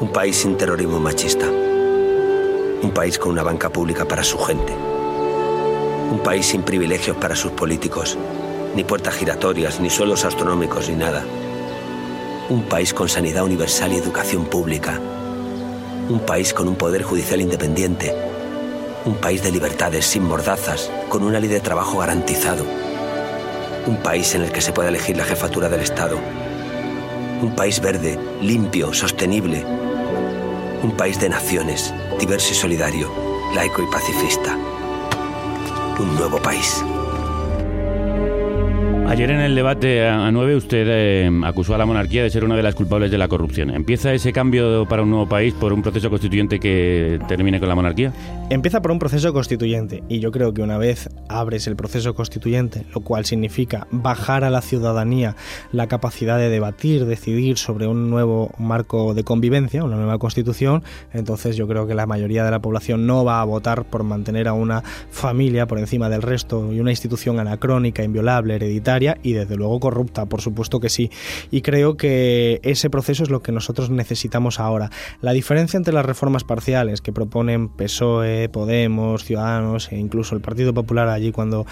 Un país sin terrorismo machista. Un país con una banca pública para su gente. Un país sin privilegios para sus políticos. Ni puertas giratorias, ni suelos astronómicos, ni nada. Un país con sanidad universal y educación pública. Un país con un poder judicial independiente. Un país de libertades, sin mordazas, con una ley de trabajo garantizado. Un país en el que se pueda elegir la jefatura del Estado. Un país verde, limpio, sostenible. Un país de naciones, diverso y solidario, laico y pacifista. Un nuevo país. Ayer en el debate a 9 usted eh, acusó a la monarquía de ser una de las culpables de la corrupción. ¿Empieza ese cambio para un nuevo país por un proceso constituyente que termine con la monarquía? Empieza por un proceso constituyente y yo creo que una vez abres el proceso constituyente, lo cual significa bajar a la ciudadanía la capacidad de debatir, decidir sobre un nuevo marco de convivencia, una nueva constitución, entonces yo creo que la mayoría de la población no va a votar por mantener a una familia por encima del resto y una institución anacrónica, inviolable, hereditaria y desde luego corrupta, por supuesto que sí. Y creo que ese proceso es lo que nosotros necesitamos ahora. La diferencia entre las reformas parciales que proponen PSOE, Podemos, Ciudadanos e incluso el Partido Popular allí cuando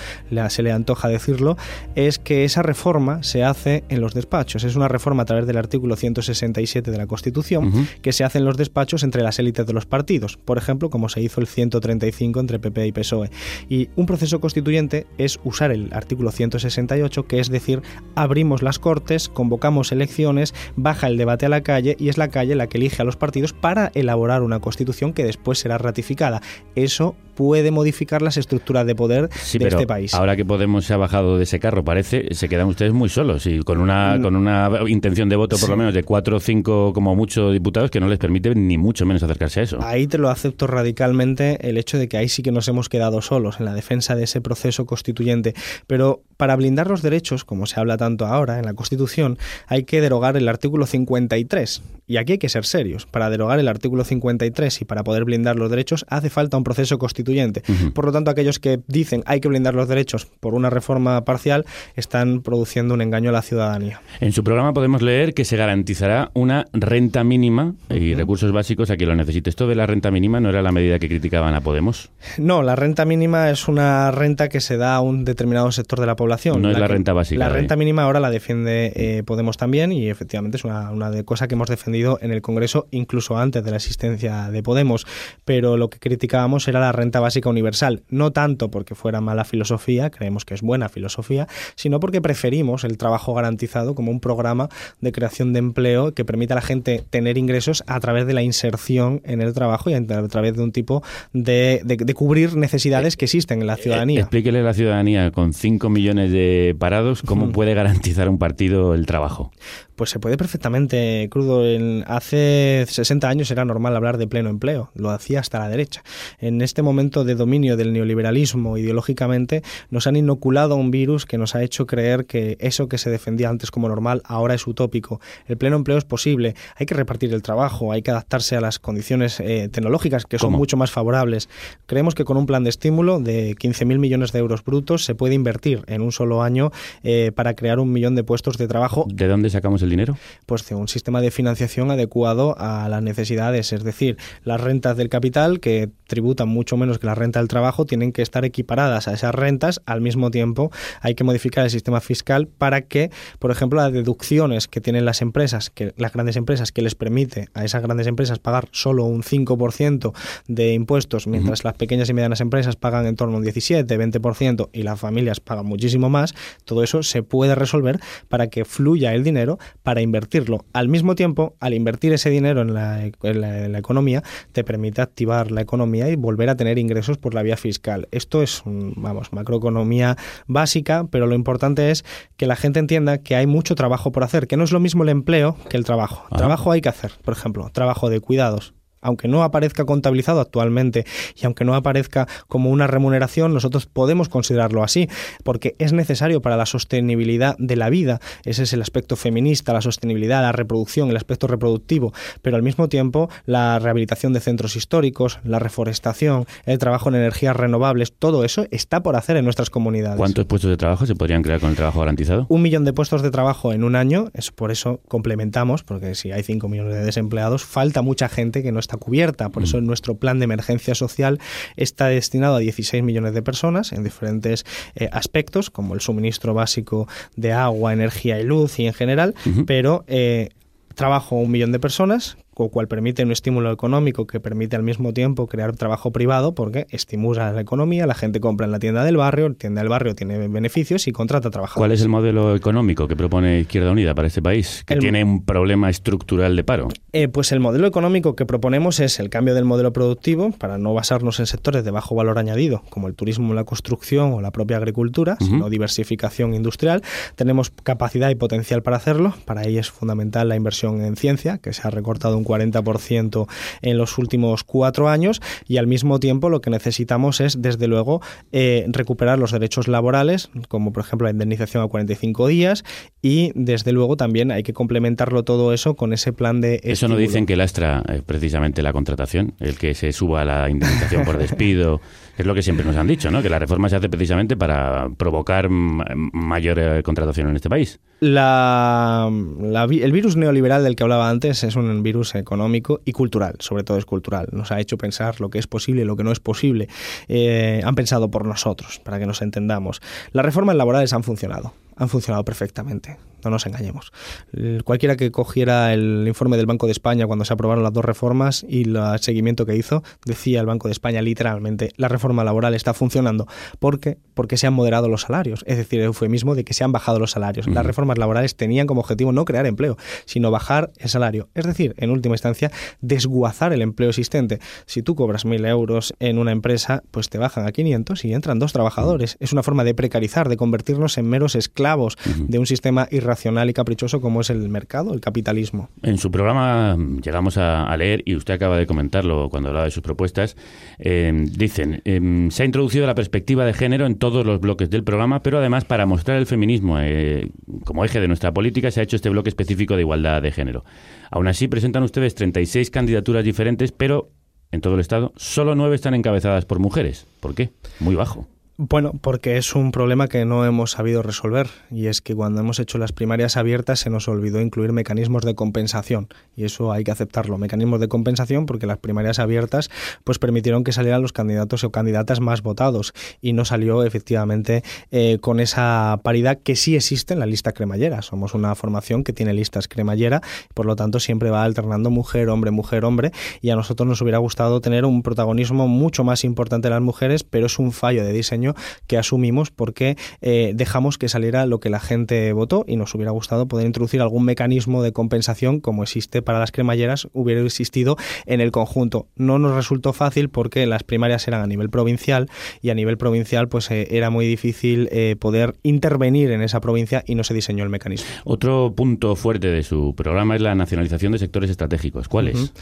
se le antoja decirlo, es que esa reforma se hace en los despachos. Es una reforma a través del artículo 167 de la Constitución que se hace en los despachos entre las élites de los partidos. Por ejemplo, como se hizo el 135 entre PP y PSOE. Y un proceso constituyente es usar el artículo 168 que es decir, abrimos las cortes, convocamos elecciones, baja el debate a la calle y es la calle la que elige a los partidos para elaborar una constitución que después será ratificada. Eso puede modificar las estructuras de poder de este país. Ahora que Podemos se ha bajado de ese carro, parece, se quedan ustedes muy solos y con una, mm. con una intención de voto por lo menos de cuatro o cinco como mucho diputados que no les permite ni mucho menos acercarse a eso. Ahí te lo acepto radicalmente el hecho de que ahí sí que nos hemos quedado solos en la defensa de ese proceso constituyente. Pero para blindarnos derechos, como se habla tanto ahora en la Constitución, hay que derogar el artículo 53. Y aquí hay que ser serios. Para derogar el artículo 53 y para poder blindar los derechos hace falta un proceso constituyente. Por lo tanto, aquellos que dicen hay que blindar los derechos por una reforma parcial están produciendo un engaño a la ciudadanía. En su programa podemos leer que se garantizará una renta mínima y recursos básicos a quien lo necesite. ¿Esto de la renta mínima no era la medida que criticaban a Podemos? No, la renta mínima es una renta que se da a un determinado sector de la población. No es la renta básica. La renta mínima ahora la defiende eh, Podemos también y efectivamente es una, una de cosa que hemos defendido en el Congreso incluso antes de la existencia de Podemos. Pero lo que criticábamos era la renta básica universal. No tanto porque fuera mala filosofía, creemos que es buena filosofía, sino porque preferimos el trabajo garantizado como un programa de creación de empleo que permita a la gente tener ingresos a través de la inserción en el trabajo y a través de un tipo de, de- de cubrir necesidades que existen en la ciudadanía. Explíquele a la ciudadanía con 5 millones de parados cómo puede garantizar un partido el trabajo. Pues se puede perfectamente, crudo. En- hace 60 años era normal hablar de pleno empleo, lo hacía hasta la derecha. En este momento de dominio del neoliberalismo ideológicamente nos han inoculado un virus que nos ha hecho creer que eso que se defendía antes como normal ahora es utópico. El pleno empleo es posible, hay que repartir el trabajo, hay que adaptarse a las condiciones eh, tecnológicas que son ¿Cómo? mucho más favorables. Creemos que con un plan de estímulo de 15.000 millones de euros brutos se puede invertir en un solo año eh, para crear un millón de puestos de trabajo ¿De dónde sacamos el dinero? pues de un sistema de financiación adecuado a las necesidades, es decir, las rentas del capital que tributan mucho menos que la renta del trabajo tienen que estar equiparadas a esas rentas, al mismo tiempo hay que modificar el sistema fiscal para que, por ejemplo, las deducciones que tienen las empresas, que las grandes empresas que les permite a esas grandes empresas pagar solo un 5% de impuestos, mientras las pequeñas y medianas empresas pagan en torno a un 17, 20% y las familias pagan muchísimo más, todo eso se puede resolver para que fluya el dinero para invertirlo. Al mismo tiempo, al invertir ese dinero en la, en la- en la economía, te permite activar la economía y volver a tener ingresos por la vía fiscal. Esto es, vamos, macroeconomía básica, pero lo importante es que la gente entienda que hay mucho trabajo por hacer, que no es lo mismo el empleo que el trabajo. Trabajo hay que hacer, por ejemplo, trabajo de cuidados, aunque no aparezca contabilizado actualmente y aunque no aparezca como una remuneración, nosotros podemos considerarlo así, porque es necesario para la sostenibilidad de la vida. Ese es el aspecto feminista, la sostenibilidad, la reproducción, el aspecto reproductivo, pero al mismo tiempo la rehabilitación de centros históricos, la reforestación, el trabajo en energías renovables, todo eso está por hacer en nuestras comunidades. ¿Cuántos puestos de trabajo se podrían crear con el trabajo garantizado? Un millón de puestos de trabajo en un año, es por eso complementamos, porque si hay 5 millones de desempleados, falta mucha gente que no está cubierta. Por eso nuestro plan de emergencia social está destinado a 16 millones de personas en diferentes eh, aspectos, como el suministro básico de agua, energía y luz y en general, pero eh, trabajo a un millón de personas, lo cual permite un estímulo económico que permite al mismo tiempo crear trabajo privado porque estimula la economía, la gente compra en la tienda del barrio, la tienda del barrio tiene beneficios y contrata trabajadores. ¿Cuál es el modelo económico que propone Izquierda Unida para este país, que El- tiene un problema estructural de paro? Eh, pues el modelo económico que proponemos es el cambio del modelo productivo para no basarnos en sectores de bajo valor añadido, como el turismo, la construcción o la propia agricultura, sino diversificación industrial. Tenemos capacidad y potencial para hacerlo. Para ello es fundamental la inversión en ciencia, que se ha recortado un 40% en los últimos cuatro años, y al mismo tiempo lo que necesitamos es, desde luego, eh, recuperar los derechos laborales, como por ejemplo la indemnización a 45 días, y desde luego también hay que complementarlo todo eso con ese plan de Eso no dicen que lastra eh, precisamente la contratación, el que se suba la indemnización por despido. Es lo que siempre nos han dicho, ¿no? Que la reforma se hace precisamente para provocar mayor eh, contratación en este país. La, la el virus neoliberal del que hablaba antes es un virus económico y cultural, sobre todo es cultural. Nos ha hecho pensar lo que es posible y lo que no es posible. Eh, han pensado por nosotros, para que nos entendamos. Las reformas laborales han funcionado, han funcionado perfectamente, no nos engañemos. El- Cualquiera que cogiera el informe del Banco de España cuando se aprobaron las dos reformas y el seguimiento que hizo, decía el Banco de España literalmente, la reforma laboral está funcionando. ¿Por qué? Porque se han moderado los salarios, es decir, el eufemismo de que se han bajado los salarios. Las reformas laborales tenían como objetivo no crear empleo, sino bajar el salario. Es decir, en última instancia, desguazar el empleo existente. Si tú cobras mil euros en una empresa, pues te bajan a 500 y entran dos trabajadores. Es una forma de precarizar, de convertirnos en meros esclavos de un sistema irracional irracional y caprichoso como es el mercado, el capitalismo. En su programa llegamos a, leer, y usted acaba de comentarlo cuando hablaba de sus propuestas, eh, dicen, eh, se ha introducido la perspectiva de género en todos los bloques del programa, pero además para mostrar el feminismo eh, como eje de nuestra política se ha hecho este bloque específico de igualdad de género. Aún así, presentan ustedes 36 candidaturas diferentes, pero en todo el Estado solo nueve están encabezadas por mujeres. ¿Por qué? Muy bajo. Bueno, porque es un problema que no hemos sabido resolver y es que cuando hemos hecho las primarias abiertas se nos olvidó incluir mecanismos de compensación y eso hay que aceptarlo, mecanismos de compensación porque las primarias abiertas pues permitieron que salieran los candidatos o candidatas más votados y no salió efectivamente eh, con esa paridad que sí existe en la lista cremallera. Somos una formación que tiene listas cremallera por lo tanto siempre va alternando mujer, hombre, mujer, hombre y a nosotros nos hubiera gustado tener un protagonismo mucho más importante de las mujeres, pero es un fallo de diseño que asumimos porque eh, dejamos que saliera lo que la gente votó y nos hubiera gustado poder introducir algún mecanismo de compensación como existe para las cremalleras hubiera existido en el conjunto. No nos resultó fácil porque las primarias eran a nivel provincial y a nivel provincial pues eh, era muy difícil eh, poder intervenir en esa provincia y no se diseñó el mecanismo. Otro punto fuerte de su programa es la nacionalización de sectores estratégicos. ¿Cuáles?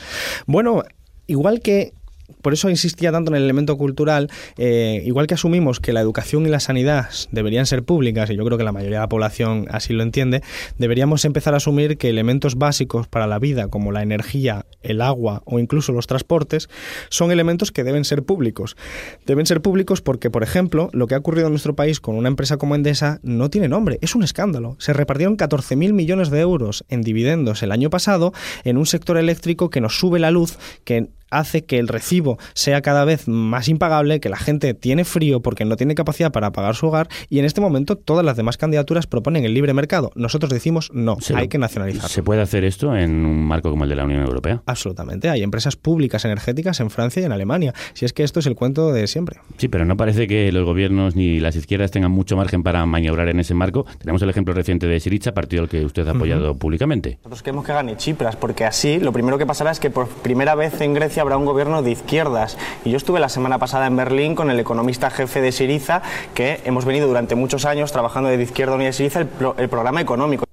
Bueno, igual que por eso insistía tanto en el elemento cultural, eh, igual que asumimos que la educación y la sanidad deberían ser públicas, y yo creo que la mayoría de la población así lo entiende, deberíamos empezar a asumir que elementos básicos para la vida, como la energía, el agua o incluso los transportes, son elementos que deben ser públicos. Deben ser públicos porque, por ejemplo, lo que ha ocurrido en nuestro país con una empresa como Endesa no tiene nombre, es un escándalo. Se repartieron 14.000 millones de euros en dividendos el año pasado en un sector eléctrico que nos sube la luz, que hace que el recibo sea cada vez más impagable, que la gente tiene frío porque no tiene capacidad para pagar su hogar y en este momento todas las demás candidaturas proponen el libre mercado. Nosotros decimos no, hay que nacionalizar. ¿Se puede hacer esto en un marco como el de la Unión Europea? Absolutamente. Hay empresas públicas energéticas en Francia y en Alemania. Si es que esto es el cuento de siempre. Sí, pero no parece que los gobiernos ni las izquierdas tengan mucho margen para maniobrar en ese marco. Tenemos el ejemplo reciente de Siriza, partido al que usted ha apoyado públicamente. Nosotros queremos que gane Chipras, porque así lo primero que pasará es que por primera vez en Grecia habrá un gobierno de izquierdas. Y yo estuve la semana pasada en Berlín con el economista jefe de Siriza, que hemos venido durante muchos años trabajando de Izquierda Unida de Siriza el, el programa económico.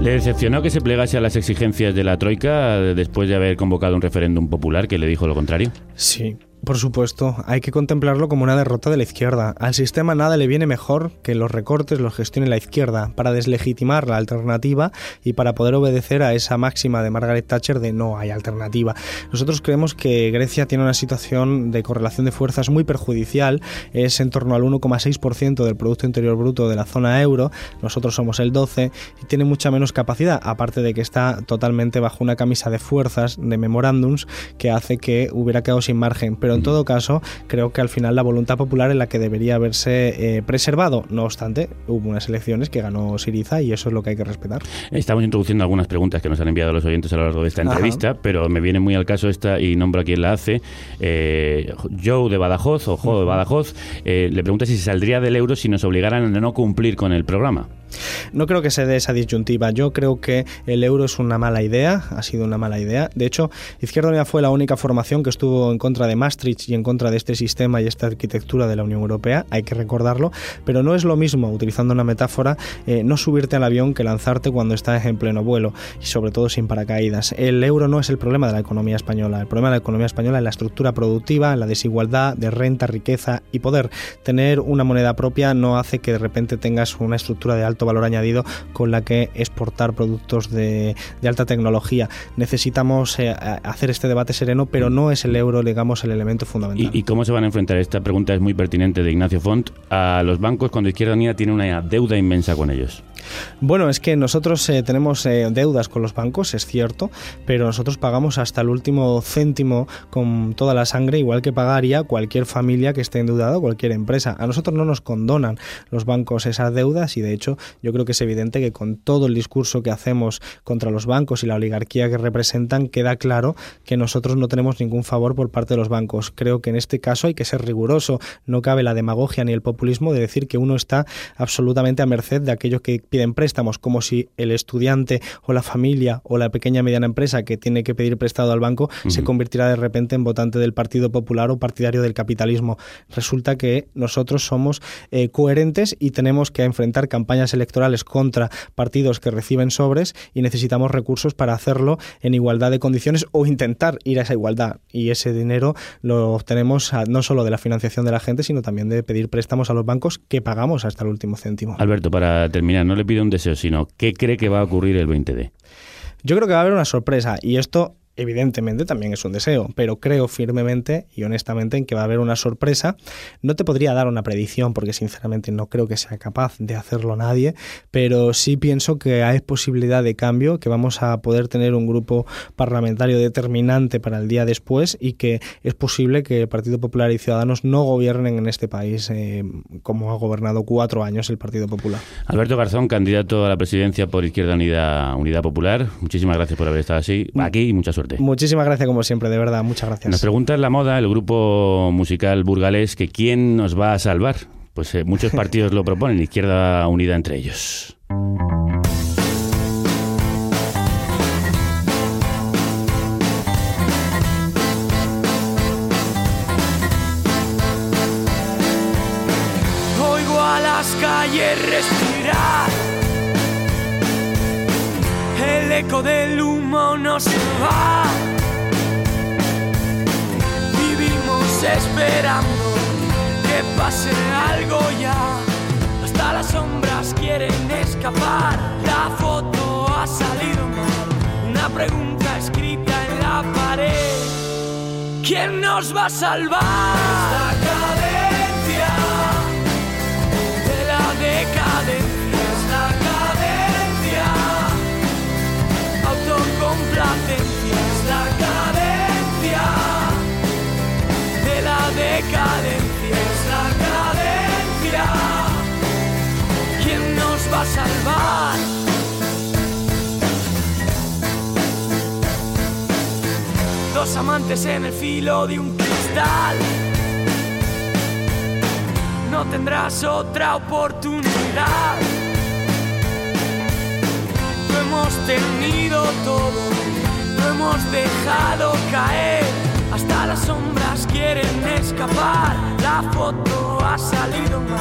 ¿Le decepcionó que se plegase a las exigencias de la Troika después de haber convocado un referéndum popular que le dijo lo contrario? Sí, por supuesto, hay que contemplarlo como una derrota de la izquierda. Al sistema nada le viene mejor que los recortes los gestione la izquierda para deslegitimar la alternativa y para poder obedecer a esa máxima de Margaret Thatcher de no hay alternativa. Nosotros creemos que Grecia tiene una situación de correlación de fuerzas muy perjudicial, es en torno al 1,6% del Producto Interior Bruto de la zona euro, nosotros somos el 12% y tiene mucha menos capacidad, aparte de que está totalmente bajo una camisa de fuerzas, de memorándums, que hace que hubiera quedado sin margen. Pero en todo caso, creo que al final la voluntad popular es la que debería haberse eh, preservado. No obstante, hubo unas elecciones que ganó Siriza y eso es lo que hay que respetar. Estamos introduciendo algunas preguntas que nos han enviado los oyentes a lo largo de esta entrevista, pero me viene muy al caso esta y nombro a quien la hace. Eh, Joe de Badajoz o Jo de Badajoz eh, le pregunta si se saldría del euro si nos obligaran a no cumplir con el programa. No creo que se dé esa disyuntiva. Yo creo que el euro es una mala idea, ha sido una mala idea. De hecho, Izquierda Unida fue la única formación que estuvo en contra de Maastricht y en contra de este sistema y esta arquitectura de la Unión Europea, hay que recordarlo, pero no es lo mismo, utilizando una metáfora, eh, no subirte al avión que lanzarte cuando estás en pleno vuelo y sobre todo sin paracaídas. El euro no es el problema de la economía española, el problema de la economía española es la estructura productiva, la desigualdad de renta, riqueza y poder. Tener una moneda propia no hace que de repente tengas una estructura de alto valor añadido con la que exportar productos de, alta tecnología. Necesitamos eh, hacer este debate sereno, pero no es el euro, digamos, el elemento fundamental. ¿Y, cómo se van a enfrentar? Esta pregunta es muy pertinente de Ignacio Font a los bancos cuando Izquierda Unida tiene una deuda inmensa con ellos. Bueno, es que nosotros eh, tenemos eh, deudas con los bancos, es cierto, pero nosotros pagamos hasta el último céntimo con toda la sangre, igual que pagaría cualquier familia que esté endeudada o cualquier empresa. A nosotros no nos condonan los bancos esas deudas y de hecho yo creo que es evidente que con todo el discurso que hacemos contra los bancos y la oligarquía que representan, queda claro que nosotros no tenemos ningún favor por parte de los bancos. Creo que en este caso hay que ser riguroso. No cabe la demagogia ni el populismo de decir que uno está absolutamente a merced de aquellos que piden préstamos, como si el estudiante o la familia o la pequeña y mediana empresa que tiene que pedir prestado al banco se convirtiera de repente en votante del Partido Popular o partidario del capitalismo. Resulta que nosotros somos eh, coherentes y tenemos que enfrentar campañas electorales contra partidos que reciben sobres y necesitamos recursos para hacerlo en igualdad de condiciones o intentar ir a esa igualdad. Y ese dinero lo obtenemos no solo de la financiación de la gente, sino también de pedir préstamos a los bancos que pagamos hasta el último céntimo. Alberto, para terminar, no le pido un deseo, sino ¿qué cree que va a ocurrir el 20D? Yo creo que va a haber una sorpresa y esto evidentemente también es un deseo, pero creo firmemente y honestamente en que va a haber una sorpresa. No te podría dar una predicción porque sinceramente no creo que sea capaz de hacerlo nadie, pero sí pienso que hay posibilidad de cambio, que vamos a poder tener un grupo parlamentario determinante para el día después y que es posible que el Partido Popular y Ciudadanos no gobiernen en este país eh, como ha gobernado cuatro años el Partido Popular. Alberto Garzón, candidato a la presidencia por Izquierda Unida, Unidad Popular. Muchísimas gracias por haber estado así, mm. aquí y mucha suerte. Muchísimas gracias como siempre, de verdad, muchas gracias. Nos pregunta en la moda el grupo musical burgalés que quién nos va a salvar. Pues eh, muchos partidos lo proponen, Izquierda Unida entre ellos. Oigo a las calles del humo no se va. Vivimos esperando que pase algo ya. Hasta las sombras quieren escapar. La foto ha salido mal. Una pregunta escrita en la pared. ¿Quién nos va a salvar? Es la cadencia de la decadencia es la cadencia. ¿Quién nos va a salvar? Dos amantes en el filo de un cristal. No tendrás otra oportunidad. Hemos tenido todo, lo hemos dejado caer, hasta las sombras quieren escapar, la foto ha salido mal,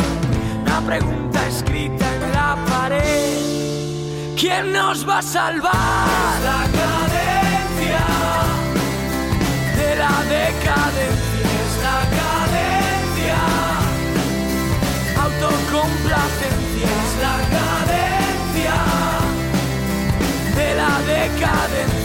una pregunta escrita en la pared, ¿quién nos va a salvar? La cadencia de la decadencia. Es la cadencia, autocomplacencia. Es la cadencia la decadencia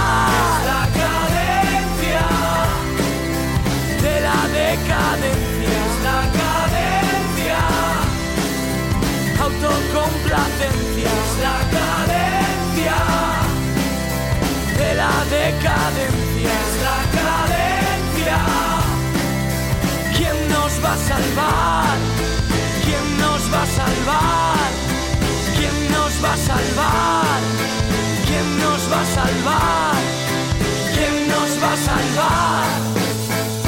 ¿Quién nos va a salvar? ¿Quién nos va a salvar? ¿Quién nos va a salvar?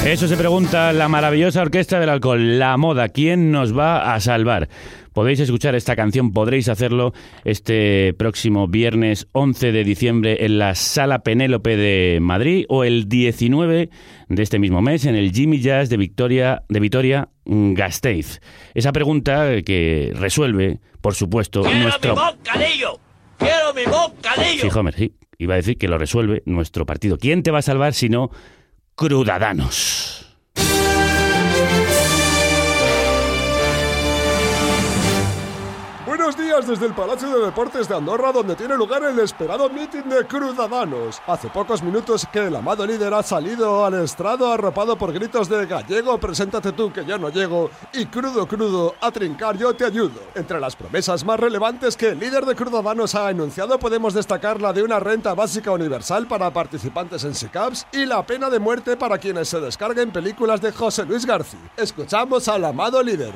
Eso se pregunta la maravillosa orquesta del alcohol, la moda, ¿quién nos va a salvar? Podéis escuchar esta canción, podréis hacerlo este próximo viernes 11 de diciembre en la Sala Penélope de Madrid o el 19 de este mismo mes en el Jimmy Jazz de Victoria, de Vitoria Gasteiz. Esa pregunta que resuelve, por supuesto, ¡Quiero nuestro... mi bocadillo! ¡Quiero mi bocadillo! Sí, Homer, sí. Iba a decir que lo resuelve nuestro partido. ¿Quién te va a salvar si no Crudadanos. Días, desde el Palacio de Deportes de Andorra, donde tiene lugar el esperado mitin de Crudadanos. Hace pocos minutos que el amado líder ha salido al estrado arropado por gritos de gallego, preséntate tú que yo no llego, y crudo, crudo, a trincar yo te ayudo. Entre las promesas más relevantes que el líder de Crudadanos ha enunciado podemos destacar la de una renta básica universal para participantes en SICAPS y la pena de muerte para quienes se descarguen películas de José Luis García. Escuchamos al amado líder.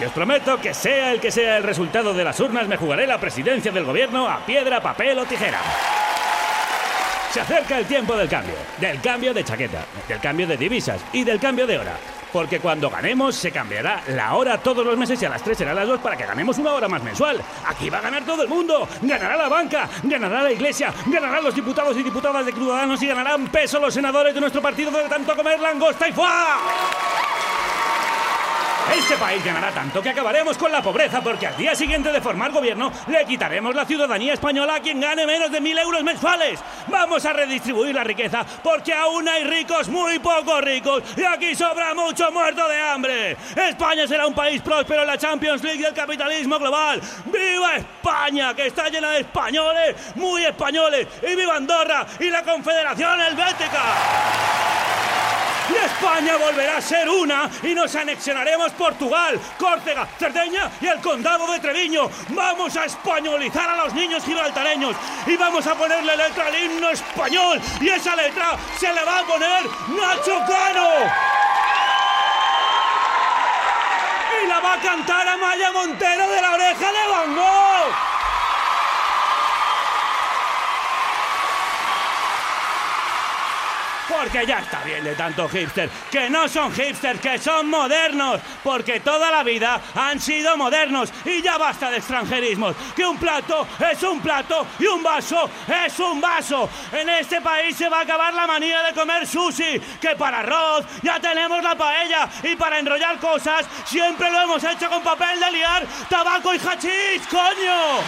Y os prometo que sea el que sea el resultado de las urnas, me jugaré la presidencia del gobierno a piedra, papel o tijera. Se acerca el tiempo del cambio, del cambio de chaqueta, del cambio de divisas y del cambio de hora. Porque cuando ganemos se cambiará la hora todos los meses y a las 3 será las 2 para que ganemos una hora más mensual. Aquí va a ganar todo el mundo. Ganará la banca, ganará la iglesia, ganarán los diputados y diputadas de Ciudadanos y ganarán peso los senadores de nuestro partido de tanto comer langosta y fuá. Este país ganará tanto que acabaremos con la pobreza porque al día siguiente de formar gobierno le quitaremos la ciudadanía española a quien gane menos de mil euros mensuales. Vamos a redistribuir la riqueza porque aún hay ricos muy poco ricos y aquí sobra mucho muerto de hambre. España será un país próspero en la Champions League del capitalismo global. ¡Viva España que está llena de españoles, muy españoles! ¡Y viva Andorra y la Confederación Helvética! España volverá a ser una y nos anexionaremos Portugal, Córcega, Cerdeña y el condado de Treviño. Vamos a españolizar a los niños gibraltareños y vamos a ponerle letra al himno español y esa letra se le va a poner Nacho Cano. Y la va a cantar Amaya Montero de la oreja de Van Gogh. Porque ya está bien de tanto hipster. Que no son hipsters, que son modernos. Porque toda la vida han sido modernos. Y ya basta de extranjerismos. Que un plato es un plato y un vaso es un vaso. En este país se va a acabar la manía de comer sushi. Que para arroz ya tenemos la paella. Y para enrollar cosas siempre lo hemos hecho con papel de liar, tabaco y hachís, coño.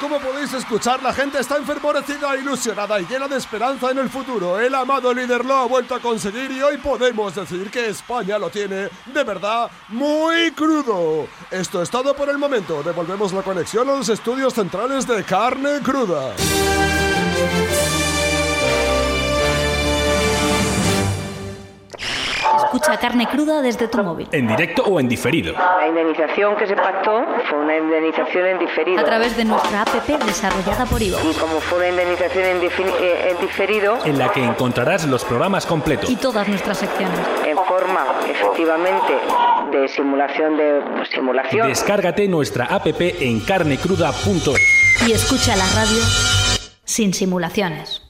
Como podéis escuchar, la gente está enfervorecida, ilusionada y llena de esperanza en el futuro. El amado líder lo ha vuelto a conseguir y hoy podemos decir que España lo tiene, de verdad, muy crudo. Esto es todo por el momento. Devolvemos la conexión a los estudios centrales de Carne Cruda. Escucha carne cruda desde tu móvil. En directo o en diferido. La indemnización que se pactó fue una indemnización en diferido. A través de nuestra app desarrollada por Ivo. Y como fue una indemnización en, eh, en diferido, En la que encontrarás los programas completos. Y todas nuestras secciones. en forma efectivamente de simulación de simulación. Descárgate nuestra app en carnecruda.es. Y escucha la radio sin simulaciones.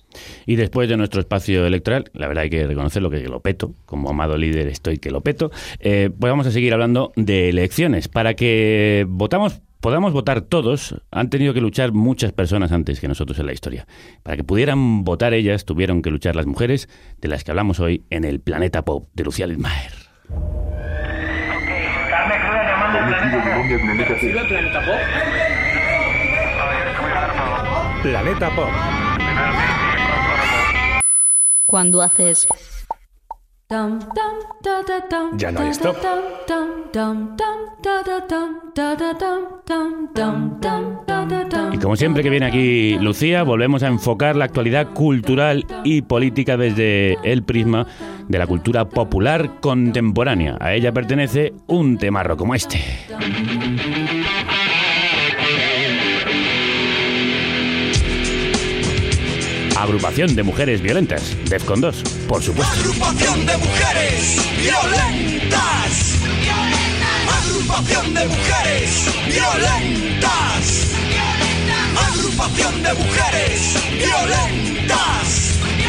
Y después de nuestro espacio electoral, la verdad hay que reconocerlo que lo peto, como amado líder estoy que lo peto, eh, pues vamos a seguir hablando de elecciones. Para que votamos, podamos votar todos, han tenido que luchar muchas personas antes que nosotros en la historia. Para que pudieran votar ellas, tuvieron que luchar las mujeres, de las que hablamos hoy en el Planeta Pop de Lucía Lidmaer. Planeta Pop. Cuando haces... Ya no hay stop. Y como siempre que viene aquí Lucía, volvemos a enfocar la actualidad cultural y política desde el prisma de la cultura popular contemporánea. A ella pertenece un temarro como este. Agrupación de mujeres violentas, Defcon 2, por supuesto. Agrupación de mujeres violentas. Agrupación de mujeres violentas. Agrupación de mujeres violentas.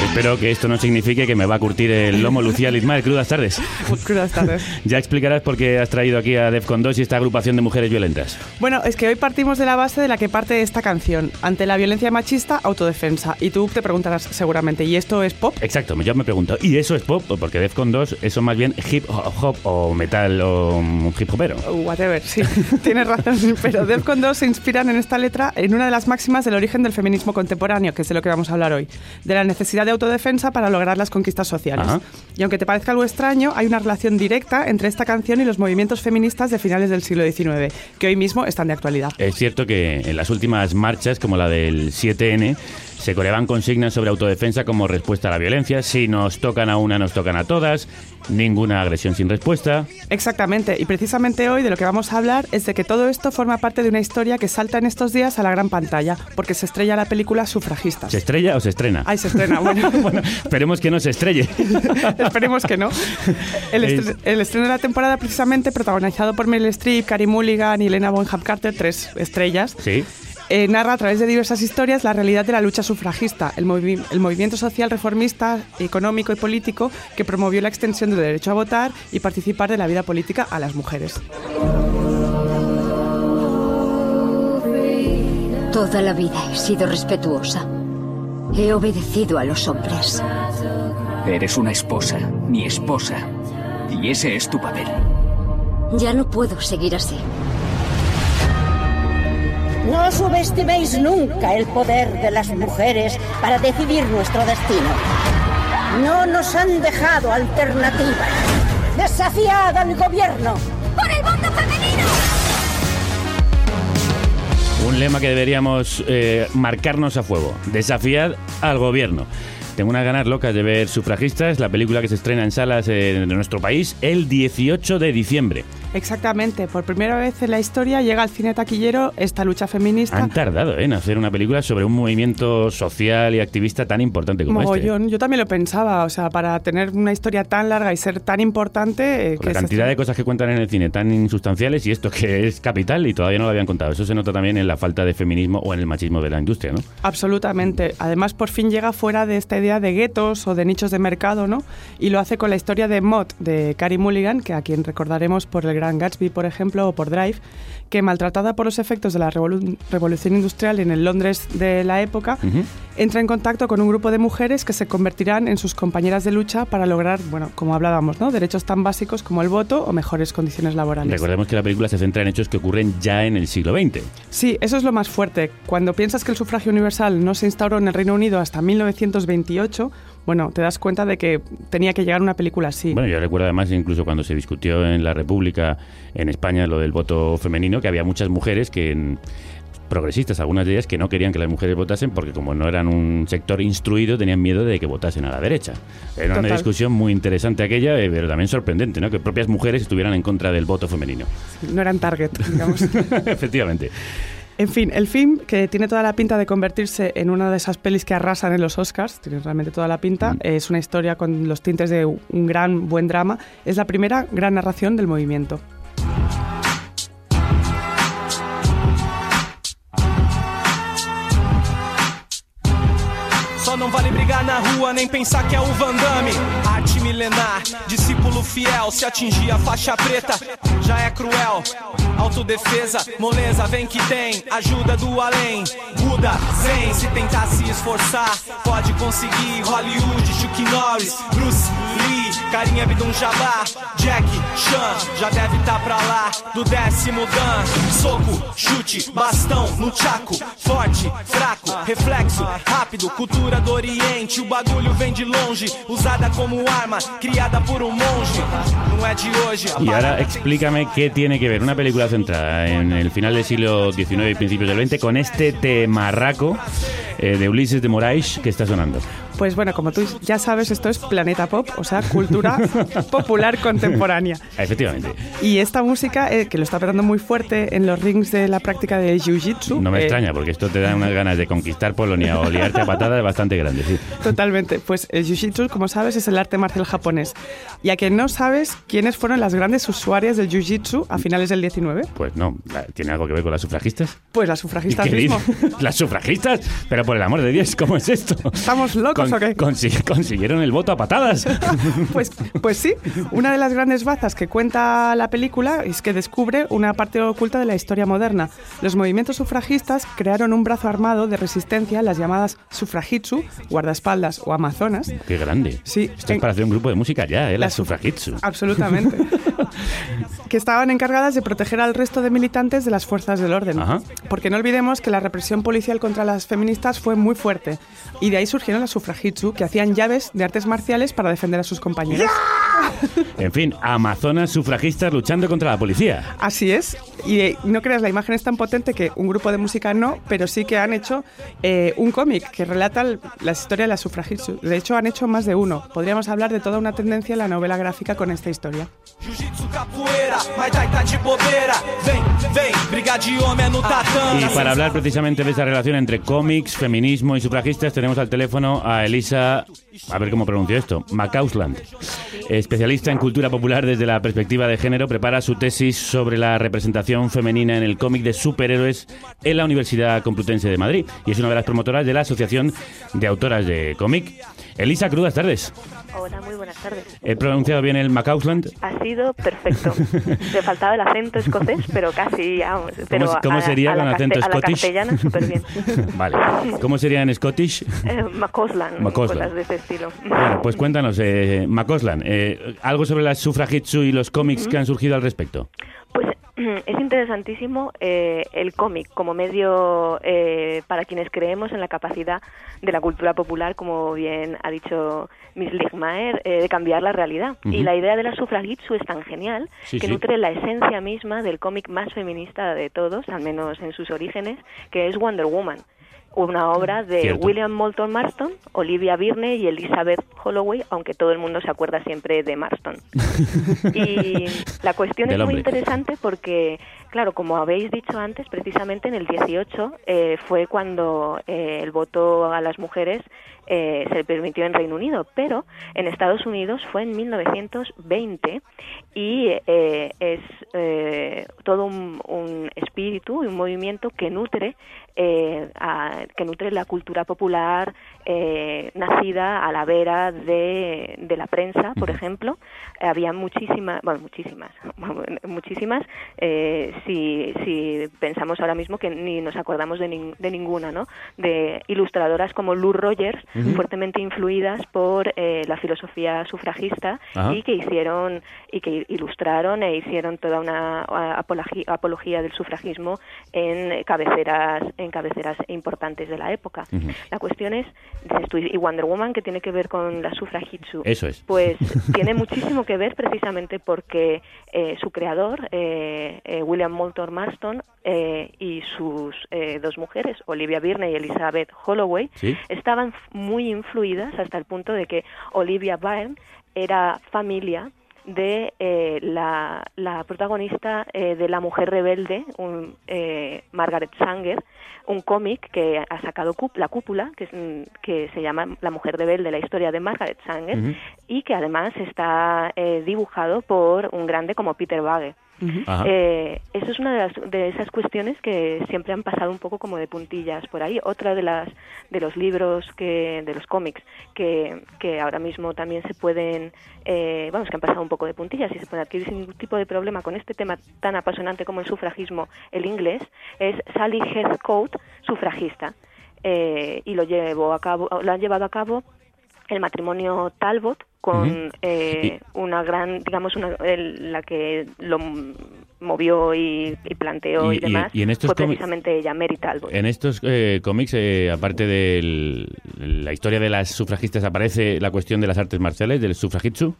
Espero que esto no signifique que me va a curtir el lomo Lucía Lizmar. Crudas tardes. Crudas tardes. Ya explicarás por qué has traído aquí a Defcon 2 y esta agrupación de mujeres violentas. Bueno, es que hoy partimos de la base de la que parte esta canción. Ante la violencia machista, autodefensa. Y tú te preguntarás seguramente, ¿y esto es pop? Exacto, yo me pregunto, ¿y eso es pop? Porque Defcon 2 eso más bien hip hop o metal o mm, hip hopero. Whatever, sí, tienes razón. Pero Defcon 2 se inspiran en esta letra en una de las máximas del origen del feminismo contemporáneo, que es de lo que vamos a hablar hoy. De la necesidad de autodefensa para lograr las conquistas sociales. Ajá. Y aunque te parezca algo extraño, hay una relación directa entre esta canción y los movimientos feministas de finales del siglo XIX, que hoy mismo están de actualidad. Es cierto que en las últimas marchas, como la del 7N, se coreaban consignas sobre autodefensa como respuesta a la violencia. Si nos tocan a una, nos tocan a todas. Ninguna agresión sin respuesta. Exactamente, y precisamente hoy de lo que vamos a hablar es de que todo esto forma parte de una historia que salta en estos días a la gran pantalla, porque se estrella la película Sufragistas. ¿Se estrella o se estrena? Ay, se estrena, bueno. bueno, esperemos que no se estrelle. Esperemos que no. El, estre- el estreno de la temporada precisamente protagonizado por Meryl Streep, Carey Mulligan y Elena Bonham Carter, tres estrellas, Sí. Eh, narra a través de diversas historias la realidad de la lucha sufragista, el, movi- el movimiento social reformista, económico y político que promovió la extensión del derecho a votar y participar de la vida política a las mujeres. Toda la vida he sido respetuosa. He obedecido a los hombres. Eres una esposa, mi esposa. Y ese es tu papel. Ya no puedo seguir así. No subestiméis nunca el poder de las mujeres para decidir nuestro destino. No nos han dejado alternativa. Desafiad al gobierno. ¡Por el voto femenino! Un lema que deberíamos eh, marcarnos a fuego. Desafiad al gobierno. Tengo unas ganas locas de ver Sufragistas, la película que se estrena en salas eh, de nuestro país el 18 de diciembre. Exactamente, por primera vez en la historia llega al cine taquillero esta lucha feminista. Han tardado en hacer una película sobre un movimiento social y activista tan importante como este. Yo también lo pensaba, o sea, para tener una historia tan larga y ser tan importante... eh, Con que la cantidad de cosas que cuentan en el cine tan insustanciales y esto que es capital y todavía no lo habían contado. Eso se nota también en la falta de feminismo o en el machismo de la industria, ¿no? Absolutamente. Además, por fin llega fuera de esta idea de guetos o de nichos de mercado, ¿no? Y lo hace con la historia de Mott, de Carey Mulligan, que a quien recordaremos por El Gran Gatsby, por ejemplo, o por Drive, que maltratada por los efectos de la revolu- revolución industrial en el Londres de la época, entra en contacto con un grupo de mujeres que se convertirán en sus compañeras de lucha para lograr, bueno, como hablábamos, ¿no? Derechos tan básicos como el voto o mejores condiciones laborales. Recordemos que la película se centra en hechos que ocurren ya en el siglo XX. Sí, eso es lo más fuerte. Cuando piensas que el sufragio universal no se instauró en el Reino Unido hasta 1928, bueno, te das cuenta de que tenía que llegar una película así. Bueno, yo recuerdo además incluso cuando se discutió en la República, en España, lo del voto femenino, que había muchas mujeres que... en- progresistas, algunas de ellas que no querían que las mujeres votasen porque como no eran un sector instruido tenían miedo de que votasen a la derecha. Era una discusión muy interesante aquella, eh, pero también sorprendente, ¿no? Que propias mujeres estuvieran en contra del voto femenino. No eran target, digamos. Efectivamente. En fin, el film, que tiene toda la pinta de convertirse en una de esas pelis que arrasan en los Oscars, tiene realmente toda la pinta, es una historia con los tintes de un gran, buen drama, es la primera gran narración del movimiento. Só não vale brigar na rua, nem pensar que é o Van Damme. Milenar, discípulo fiel. Se atingir a faixa preta, já é cruel. Autodefesa, moleza, vem que tem. Ajuda do além. Buda, Zen, se tentar se esforçar, pode conseguir. Hollywood, Chuck Norris, Bruce Carinha Abdul Jabbar, Jack Chan, já deve tá pra lá. Do décimo Dan, soco, chute, bastão no chaco. Forte, fraco, reflexo, rápido, cultura do Oriente. O bagulho vem de longe, usada como arma, criada por um monge. Não é de hoje. a Y ahora parada vem explícame qué tiene que ver una película centrada en el final del siglo XIX y principios del XX con este temarraco eh, de Ulises de Moraes que está sonando. Pues bueno, como tú ya sabes, esto es Planeta Pop, o sea, cultura popular contemporánea. Efectivamente. Y esta música, eh, que lo está pegando muy fuerte en los rings de la práctica de Jiu-Jitsu. No me eh, extraña, porque esto te da unas ganas de conquistar Polonia o liarte a patadas bastante grandes. sí. Totalmente. Pues el Jiu-Jitsu, como sabes, es el arte marcial japonés. Y a que no sabes quiénes fueron las grandes usuarias del Jiu-Jitsu a finales del 19, Pues no, ¿tiene algo que ver con las sufragistas? pues las sufragistas ¿Qué mismo. ¿Las sufragistas? Pero por el amor de Dios, ¿cómo es esto? ¿Estamos locos o qué? consi- consiguieron el voto a patadas. Pues, pues sí, una de las grandes bazas que cuenta la película es que descubre una parte oculta de la historia moderna. Los movimientos sufragistas crearon un brazo armado de resistencia, las llamadas sufragitsu, guardaespaldas o amazonas. Qué grande. Sí. Esto es para hacer un grupo de música ya, ¿eh? Las suf- sufragitsu. Absolutamente. que estaban encargadas de proteger al resto de militantes de las fuerzas del orden. Ajá. Porque no olvidemos que la represión policial contra las feministas fue muy fuerte. Y de ahí surgieron las sufragitsu, que hacían llaves de artes marciales para defender a sus compañeros. En fin, amazonas sufragistas luchando contra la policía. Así es. Y eh, no creas, la imagen es tan potente que un grupo de música no, pero sí que han hecho eh, un cómic que relata el- la historia de las sufragitsu. De hecho, han hecho más de uno. Podríamos hablar de toda una tendencia en la novela gráfica con esta historia. Y para hablar precisamente de esa relación entre cómics, feminismo y sufragistas, tenemos al teléfono a Elisa, a ver cómo pronuncio esto, Macausland. Especialista en cultura popular desde la perspectiva de género, prepara su tesis sobre la representación femenina en el cómic de superhéroes en la Universidad Complutense de Madrid y es una de las promotoras de la Asociación de Autoras de Cómic. Elisa, crudas tardes. Hola, muy buenas tardes. ¿He pronunciado bien el Macausland? Ha sido perfecto. Me faltaba el acento escocés, pero casi, vamos. Pero se- cómo a- sería a con acento carte- A la Scottish? castellana, súper bien. Vale. ¿Cómo sería en Scottish? Eh, Macoslan. cosas de ese estilo. Bueno, pues cuéntanos, eh, Macoslan, eh, algo sobre las sufragitsu y los cómics que han surgido al respecto. Es interesantísimo eh, el cómic como medio eh, para quienes creemos en la capacidad de la cultura popular, como bien ha dicho Miss Ligmaer, eh, de cambiar la realidad. Y la idea de la sufragitsu es tan genial Sí, que sí. nutre la esencia misma del cómic más feminista de todos, al menos en sus orígenes, que es Wonder Woman. Una obra de Cierto. William Moulton Marston, Olivia Byrne y Elizabeth Holloway, aunque todo el mundo se acuerda siempre de Marston. Y la cuestión Del es muy interesante porque, claro, como habéis dicho antes, precisamente en el 18 eh, fue cuando eh, el voto a las mujeres eh, se permitió en Reino Unido, pero en Estados Unidos fue en 1920 y eh, es eh, todo un, un espíritu y un movimiento que nutre eh, a- que nutre la cultura popular eh, nacida a la vera de, de la prensa, por ejemplo. Había muchísimas, bueno, muchísimas, muchísimas, eh, si, si pensamos ahora mismo que ni nos acordamos de, nin- de ninguna, ¿no? De ilustradoras como Lou Rogers, fuertemente influidas por eh, la filosofía sufragista y que hicieron y que ilustraron e hicieron toda una apología, apología del sufragismo en cabeceras en cabeceras importantes de la época. La cuestión es dices tú, y Wonder Woman que tiene que ver con la sufragitsu. Eso es. Pues tiene muchísimo que ver precisamente porque eh, su creador, eh, eh, William Moulton Marston, eh, y sus eh, dos mujeres, Olivia Byrne y Elizabeth Holloway, Sí. estaban muy influidas hasta el punto de que Olivia Byrne era familia de eh, la, la protagonista eh, de La Mujer Rebelde, un, eh, Margaret Sanger, un cómic que ha sacado La Cúpula, que, es, mm, que se llama La Mujer Rebelde, la historia de Margaret Sanger, y que además está eh, dibujado por un grande como Peter Ajá. Eh, eso es una de, las, de esas cuestiones que siempre han pasado un poco como de puntillas por ahí. Otra de las de los libros que de los cómics que, que ahora mismo también se pueden, eh, vamos, que han pasado un poco de puntillas y se pueden adquirir sin ningún tipo de problema con este tema tan apasionante como el sufragismo, el inglés, es Sally Heathcote, sufragista. Eh, y lo llevó a cabo, lo han llevado a cabo el matrimonio Talbot con eh, una gran, digamos, una, el- la que lo movió y, y planteó y, Y- demás, y en estos fue precisamente ella, Mary Talbot. En estos eh, cómics, eh, aparte de la historia de las sufragistas, aparece la cuestión de las artes marciales, del sufragitsu.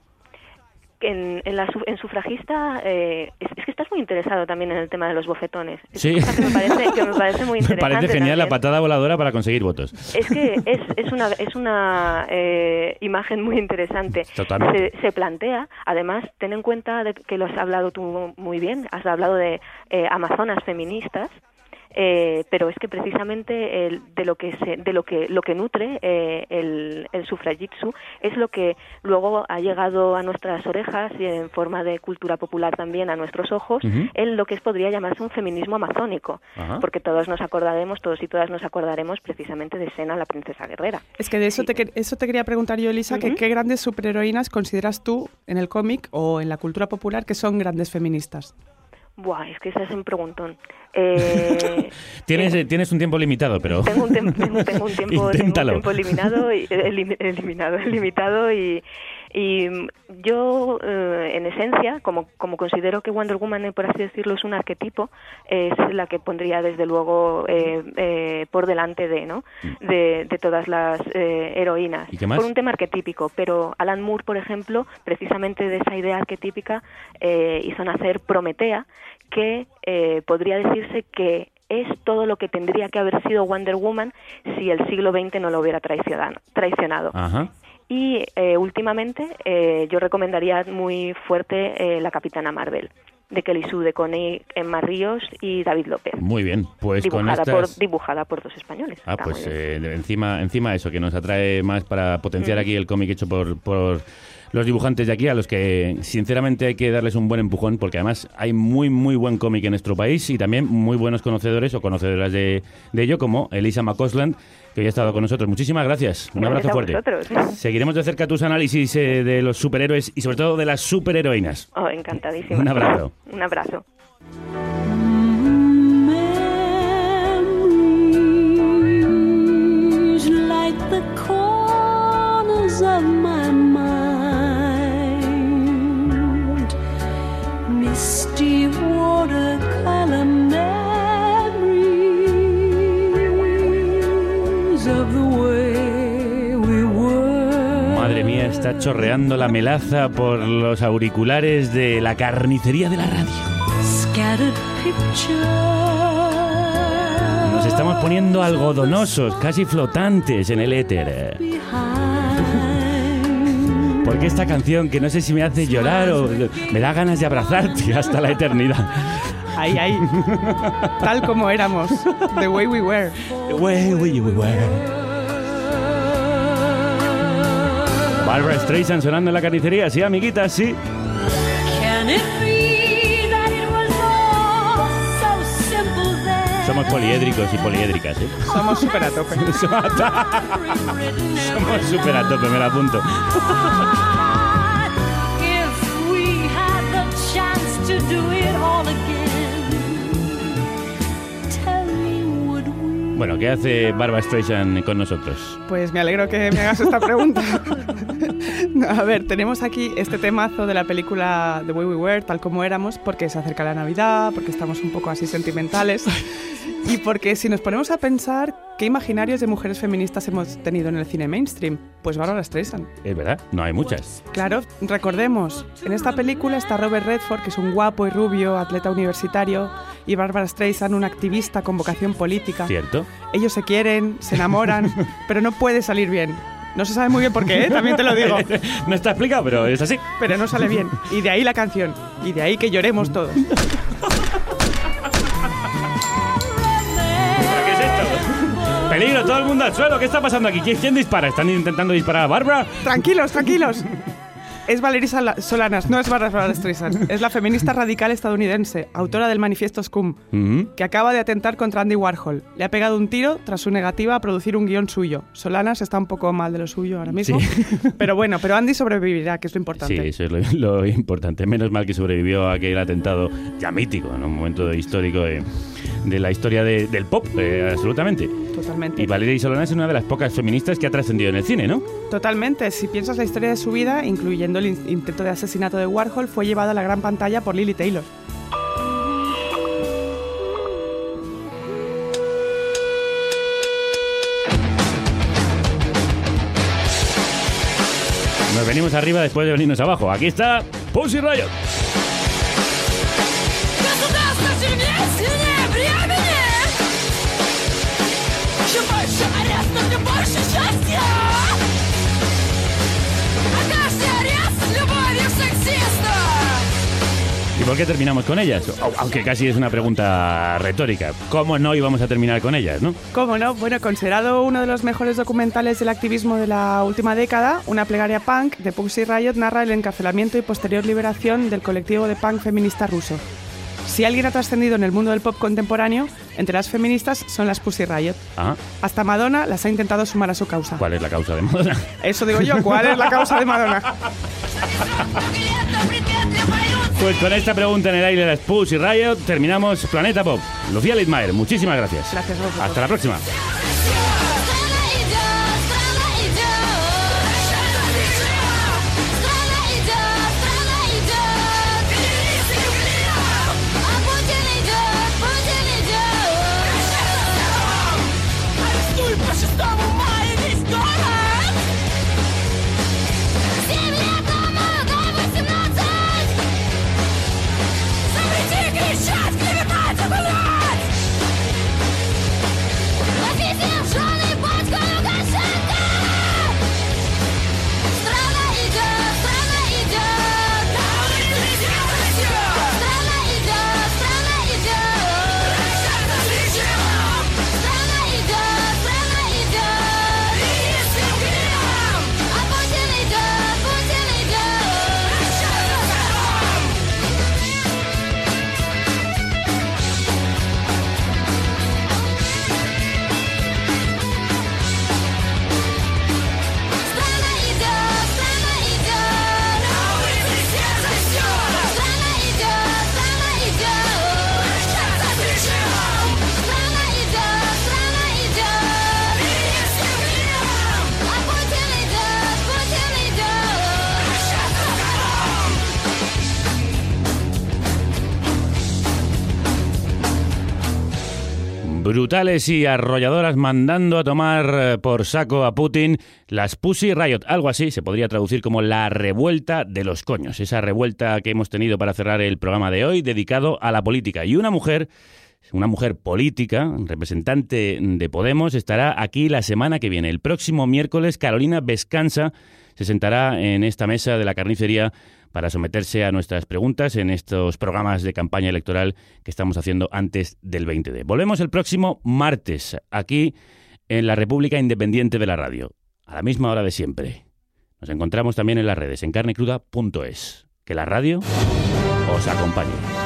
En, en, la, en sufragista, eh, es, es que estás muy interesado también en el tema de los bofetones. Es Sí. cosa que me parece, que me parece muy Me interesante. parece genial la patada voladora para conseguir votos. Es que es, es una, es una eh, imagen muy interesante. Totalmente. Se, se plantea, además, ten en cuenta de que lo has hablado tú muy bien, has hablado de eh, amazonas feministas. Eh, pero es que precisamente el- de lo que se, de lo que lo que nutre eh, el, el sufragitsu es lo que luego ha llegado a nuestras orejas y en forma de cultura popular también a nuestros ojos en lo que podría llamarse un feminismo amazónico porque todos nos acordaremos todos y todas nos acordaremos precisamente de Sena la princesa guerrera Es que de eso, te, eso te quería preguntar yo, Elisa, que. ¿qué grandes superheroínas consideras tú en el cómic o en la cultura popular que son grandes feministas? Buah, es que ese es un preguntón. Eh, Tienes, eh, tienes un tiempo limitado, pero... tengo, un tem- tengo, tengo un tiempo, tengo un tiempo eliminado y, elim- eliminado, limitado y, Y mm, yo, eh, en esencia, como, como considero que Wonder Woman, eh, por así decirlo, es un arquetipo, es la que pondría desde luego eh, eh, por delante de, ¿no? de, de todas las eh, heroínas. ¿Y qué más? Por un tema arquetípico, pero Alan Moore, por ejemplo, precisamente de esa idea arquetípica, hizo nacer Prometea, que eh, podría decirse que es todo lo que tendría que haber sido Wonder Woman si el siglo XX no lo hubiera traicionado. Ajá. Y eh, últimamente eh, yo recomendaría muy fuerte eh, La Capitana Marvel, de Kelly Sue, de Connie Emma Ríos y David López. Muy bien, pues con dibujada, estas... por, dibujada por dos españoles. Ah, pues eh, encima, encima eso, que nos atrae más para potenciar Mm. aquí el cómic hecho por, por los dibujantes de aquí, a los que sinceramente hay que darles un buen empujón, porque además hay muy, muy buen cómic en nuestro país y también muy buenos conocedores o conocedoras de, de ello, como Elisa McCosland, que hoy ha estado con nosotros. Muchísimas gracias. Un Gracias abrazo fuerte. Seguiremos de cerca tus análisis eh, de los superhéroes y sobre todo de las superheroínas. Oh, encantadísima. Un abrazo. Un abrazo. The corners of my mind. Misty watercolor memories of the way we were. Madre mía, está chorreando la melaza por los auriculares de la carnicería de la radio. Scattered pictures. Nos estamos poniendo algodonosos, casi flotantes en el éter. Porque esta canción que no sé si me hace llorar o me da ganas de abrazarte hasta la eternidad. Ahí, ahí. Tal como éramos. The way we were. The way we were. Barbara Streisand sonando en la carnicería, sí, amiguitas, sí. Can it Somos poliédricos y poliédricas, ¿eh? Somos súper a tope. Somos súper a tope, me la apunto. Bueno, ¿qué hace Barbara Streisand con nosotros? Pues me alegro que me hagas esta pregunta. A ver, tenemos aquí este temazo de la película The Way We Were, tal como éramos, porque se acerca la Navidad, porque estamos un poco así sentimentales. Y porque si nos ponemos a pensar, ¿qué imaginarios de mujeres feministas hemos tenido en el cine mainstream? Pues Barbara Streisand. Es verdad, no hay muchas. Claro, recordemos, en esta película está Robert Redford, que es un guapo y rubio atleta universitario, y Barbara Streisand, una activista con vocación política. ¿Cierto? Ellos se quieren, se enamoran, pero no puede salir bien. No se sabe muy bien por qué, ¿eh? también te lo digo. no está explicado, pero es así. Pero no sale bien. Y de ahí la canción. Y de ahí que lloremos todos. Peligro, todo el mundo al suelo. ¿Qué está pasando aquí? ¿Quién, quién dispara? ¿Están intentando disparar a Barbara? Tranquilos, tranquilos. Es Valeria Sala- Solanas, no es Barbara Streisand. Es la feminista radical estadounidense, autora del manifiesto Scum, Ujú. que acaba de atentar contra Andy Warhol. Le ha pegado un tiro tras su negativa a producir un guion suyo. Solanas está un poco mal de lo suyo ahora mismo. Pero bueno, pero Andy sobrevivirá, que es lo importante. Sí, eso es lo, lo importante. Menos mal que sobrevivió a aquel atentado ya mítico, en un momento histórico de, de la historia de- del pop, eh, absolutamente. Totalmente. Y Valeria Solanas es una de las pocas feministas que ha trascendido en el cine, ¿no? Totalmente. Si piensas la historia de su vida, incluyendo el in- intento de asesinato de Warhol, fue llevada a la gran pantalla por Lily Taylor. Nos venimos arriba después de venirnos abajo. Aquí está Pussy Riot. больше счастья! А каждый арест с любовью сексиста! ¿Y por qué terminamos con ellas? Au- Aunque casi es una pregunta retórica. ¿Cómo no íbamos a terminar con ellas, no? ¿Cómo no? Bueno, considerado uno de los mejores documentales del activismo de la última década, una plegaria punk de Pussy Riot narra el encarcelamiento y posterior liberación del colectivo de punk feminista ruso. Si alguien ha trascendido en el mundo del pop contemporáneo, entre las feministas son las Pussy Riot. Ah, Hasta Madonna las ha intentado sumar a su causa. ¿cuál es la causa de Madonna? Eso digo yo, ¿cuál es la causa de Madonna? Pues con esta pregunta en el aire de las Pussy Riot terminamos Planeta Pop. Lucía Litmaer, muchísimas gracias. Gracias a vosotros. Hasta la próxima. Brutales y arrolladoras mandando a tomar eh, por saco a Putin las Pussy Riot, algo así se podría traducir como la revuelta de los coños, esa revuelta que hemos tenido para cerrar el programa de hoy dedicado a la política. Y una mujer una mujer política, representante de Podemos, estará aquí la semana que viene. El próximo miércoles, Carolina Vescanza se sentará en esta mesa de la carnicería para someterse a nuestras preguntas en estos programas de campaña electoral que estamos haciendo antes del 20 de. Volvemos el próximo martes aquí en la República Independiente de la Radio, a la misma hora de siempre. Nos encontramos también en las redes en carnecruda.es. Que la radio os acompañe.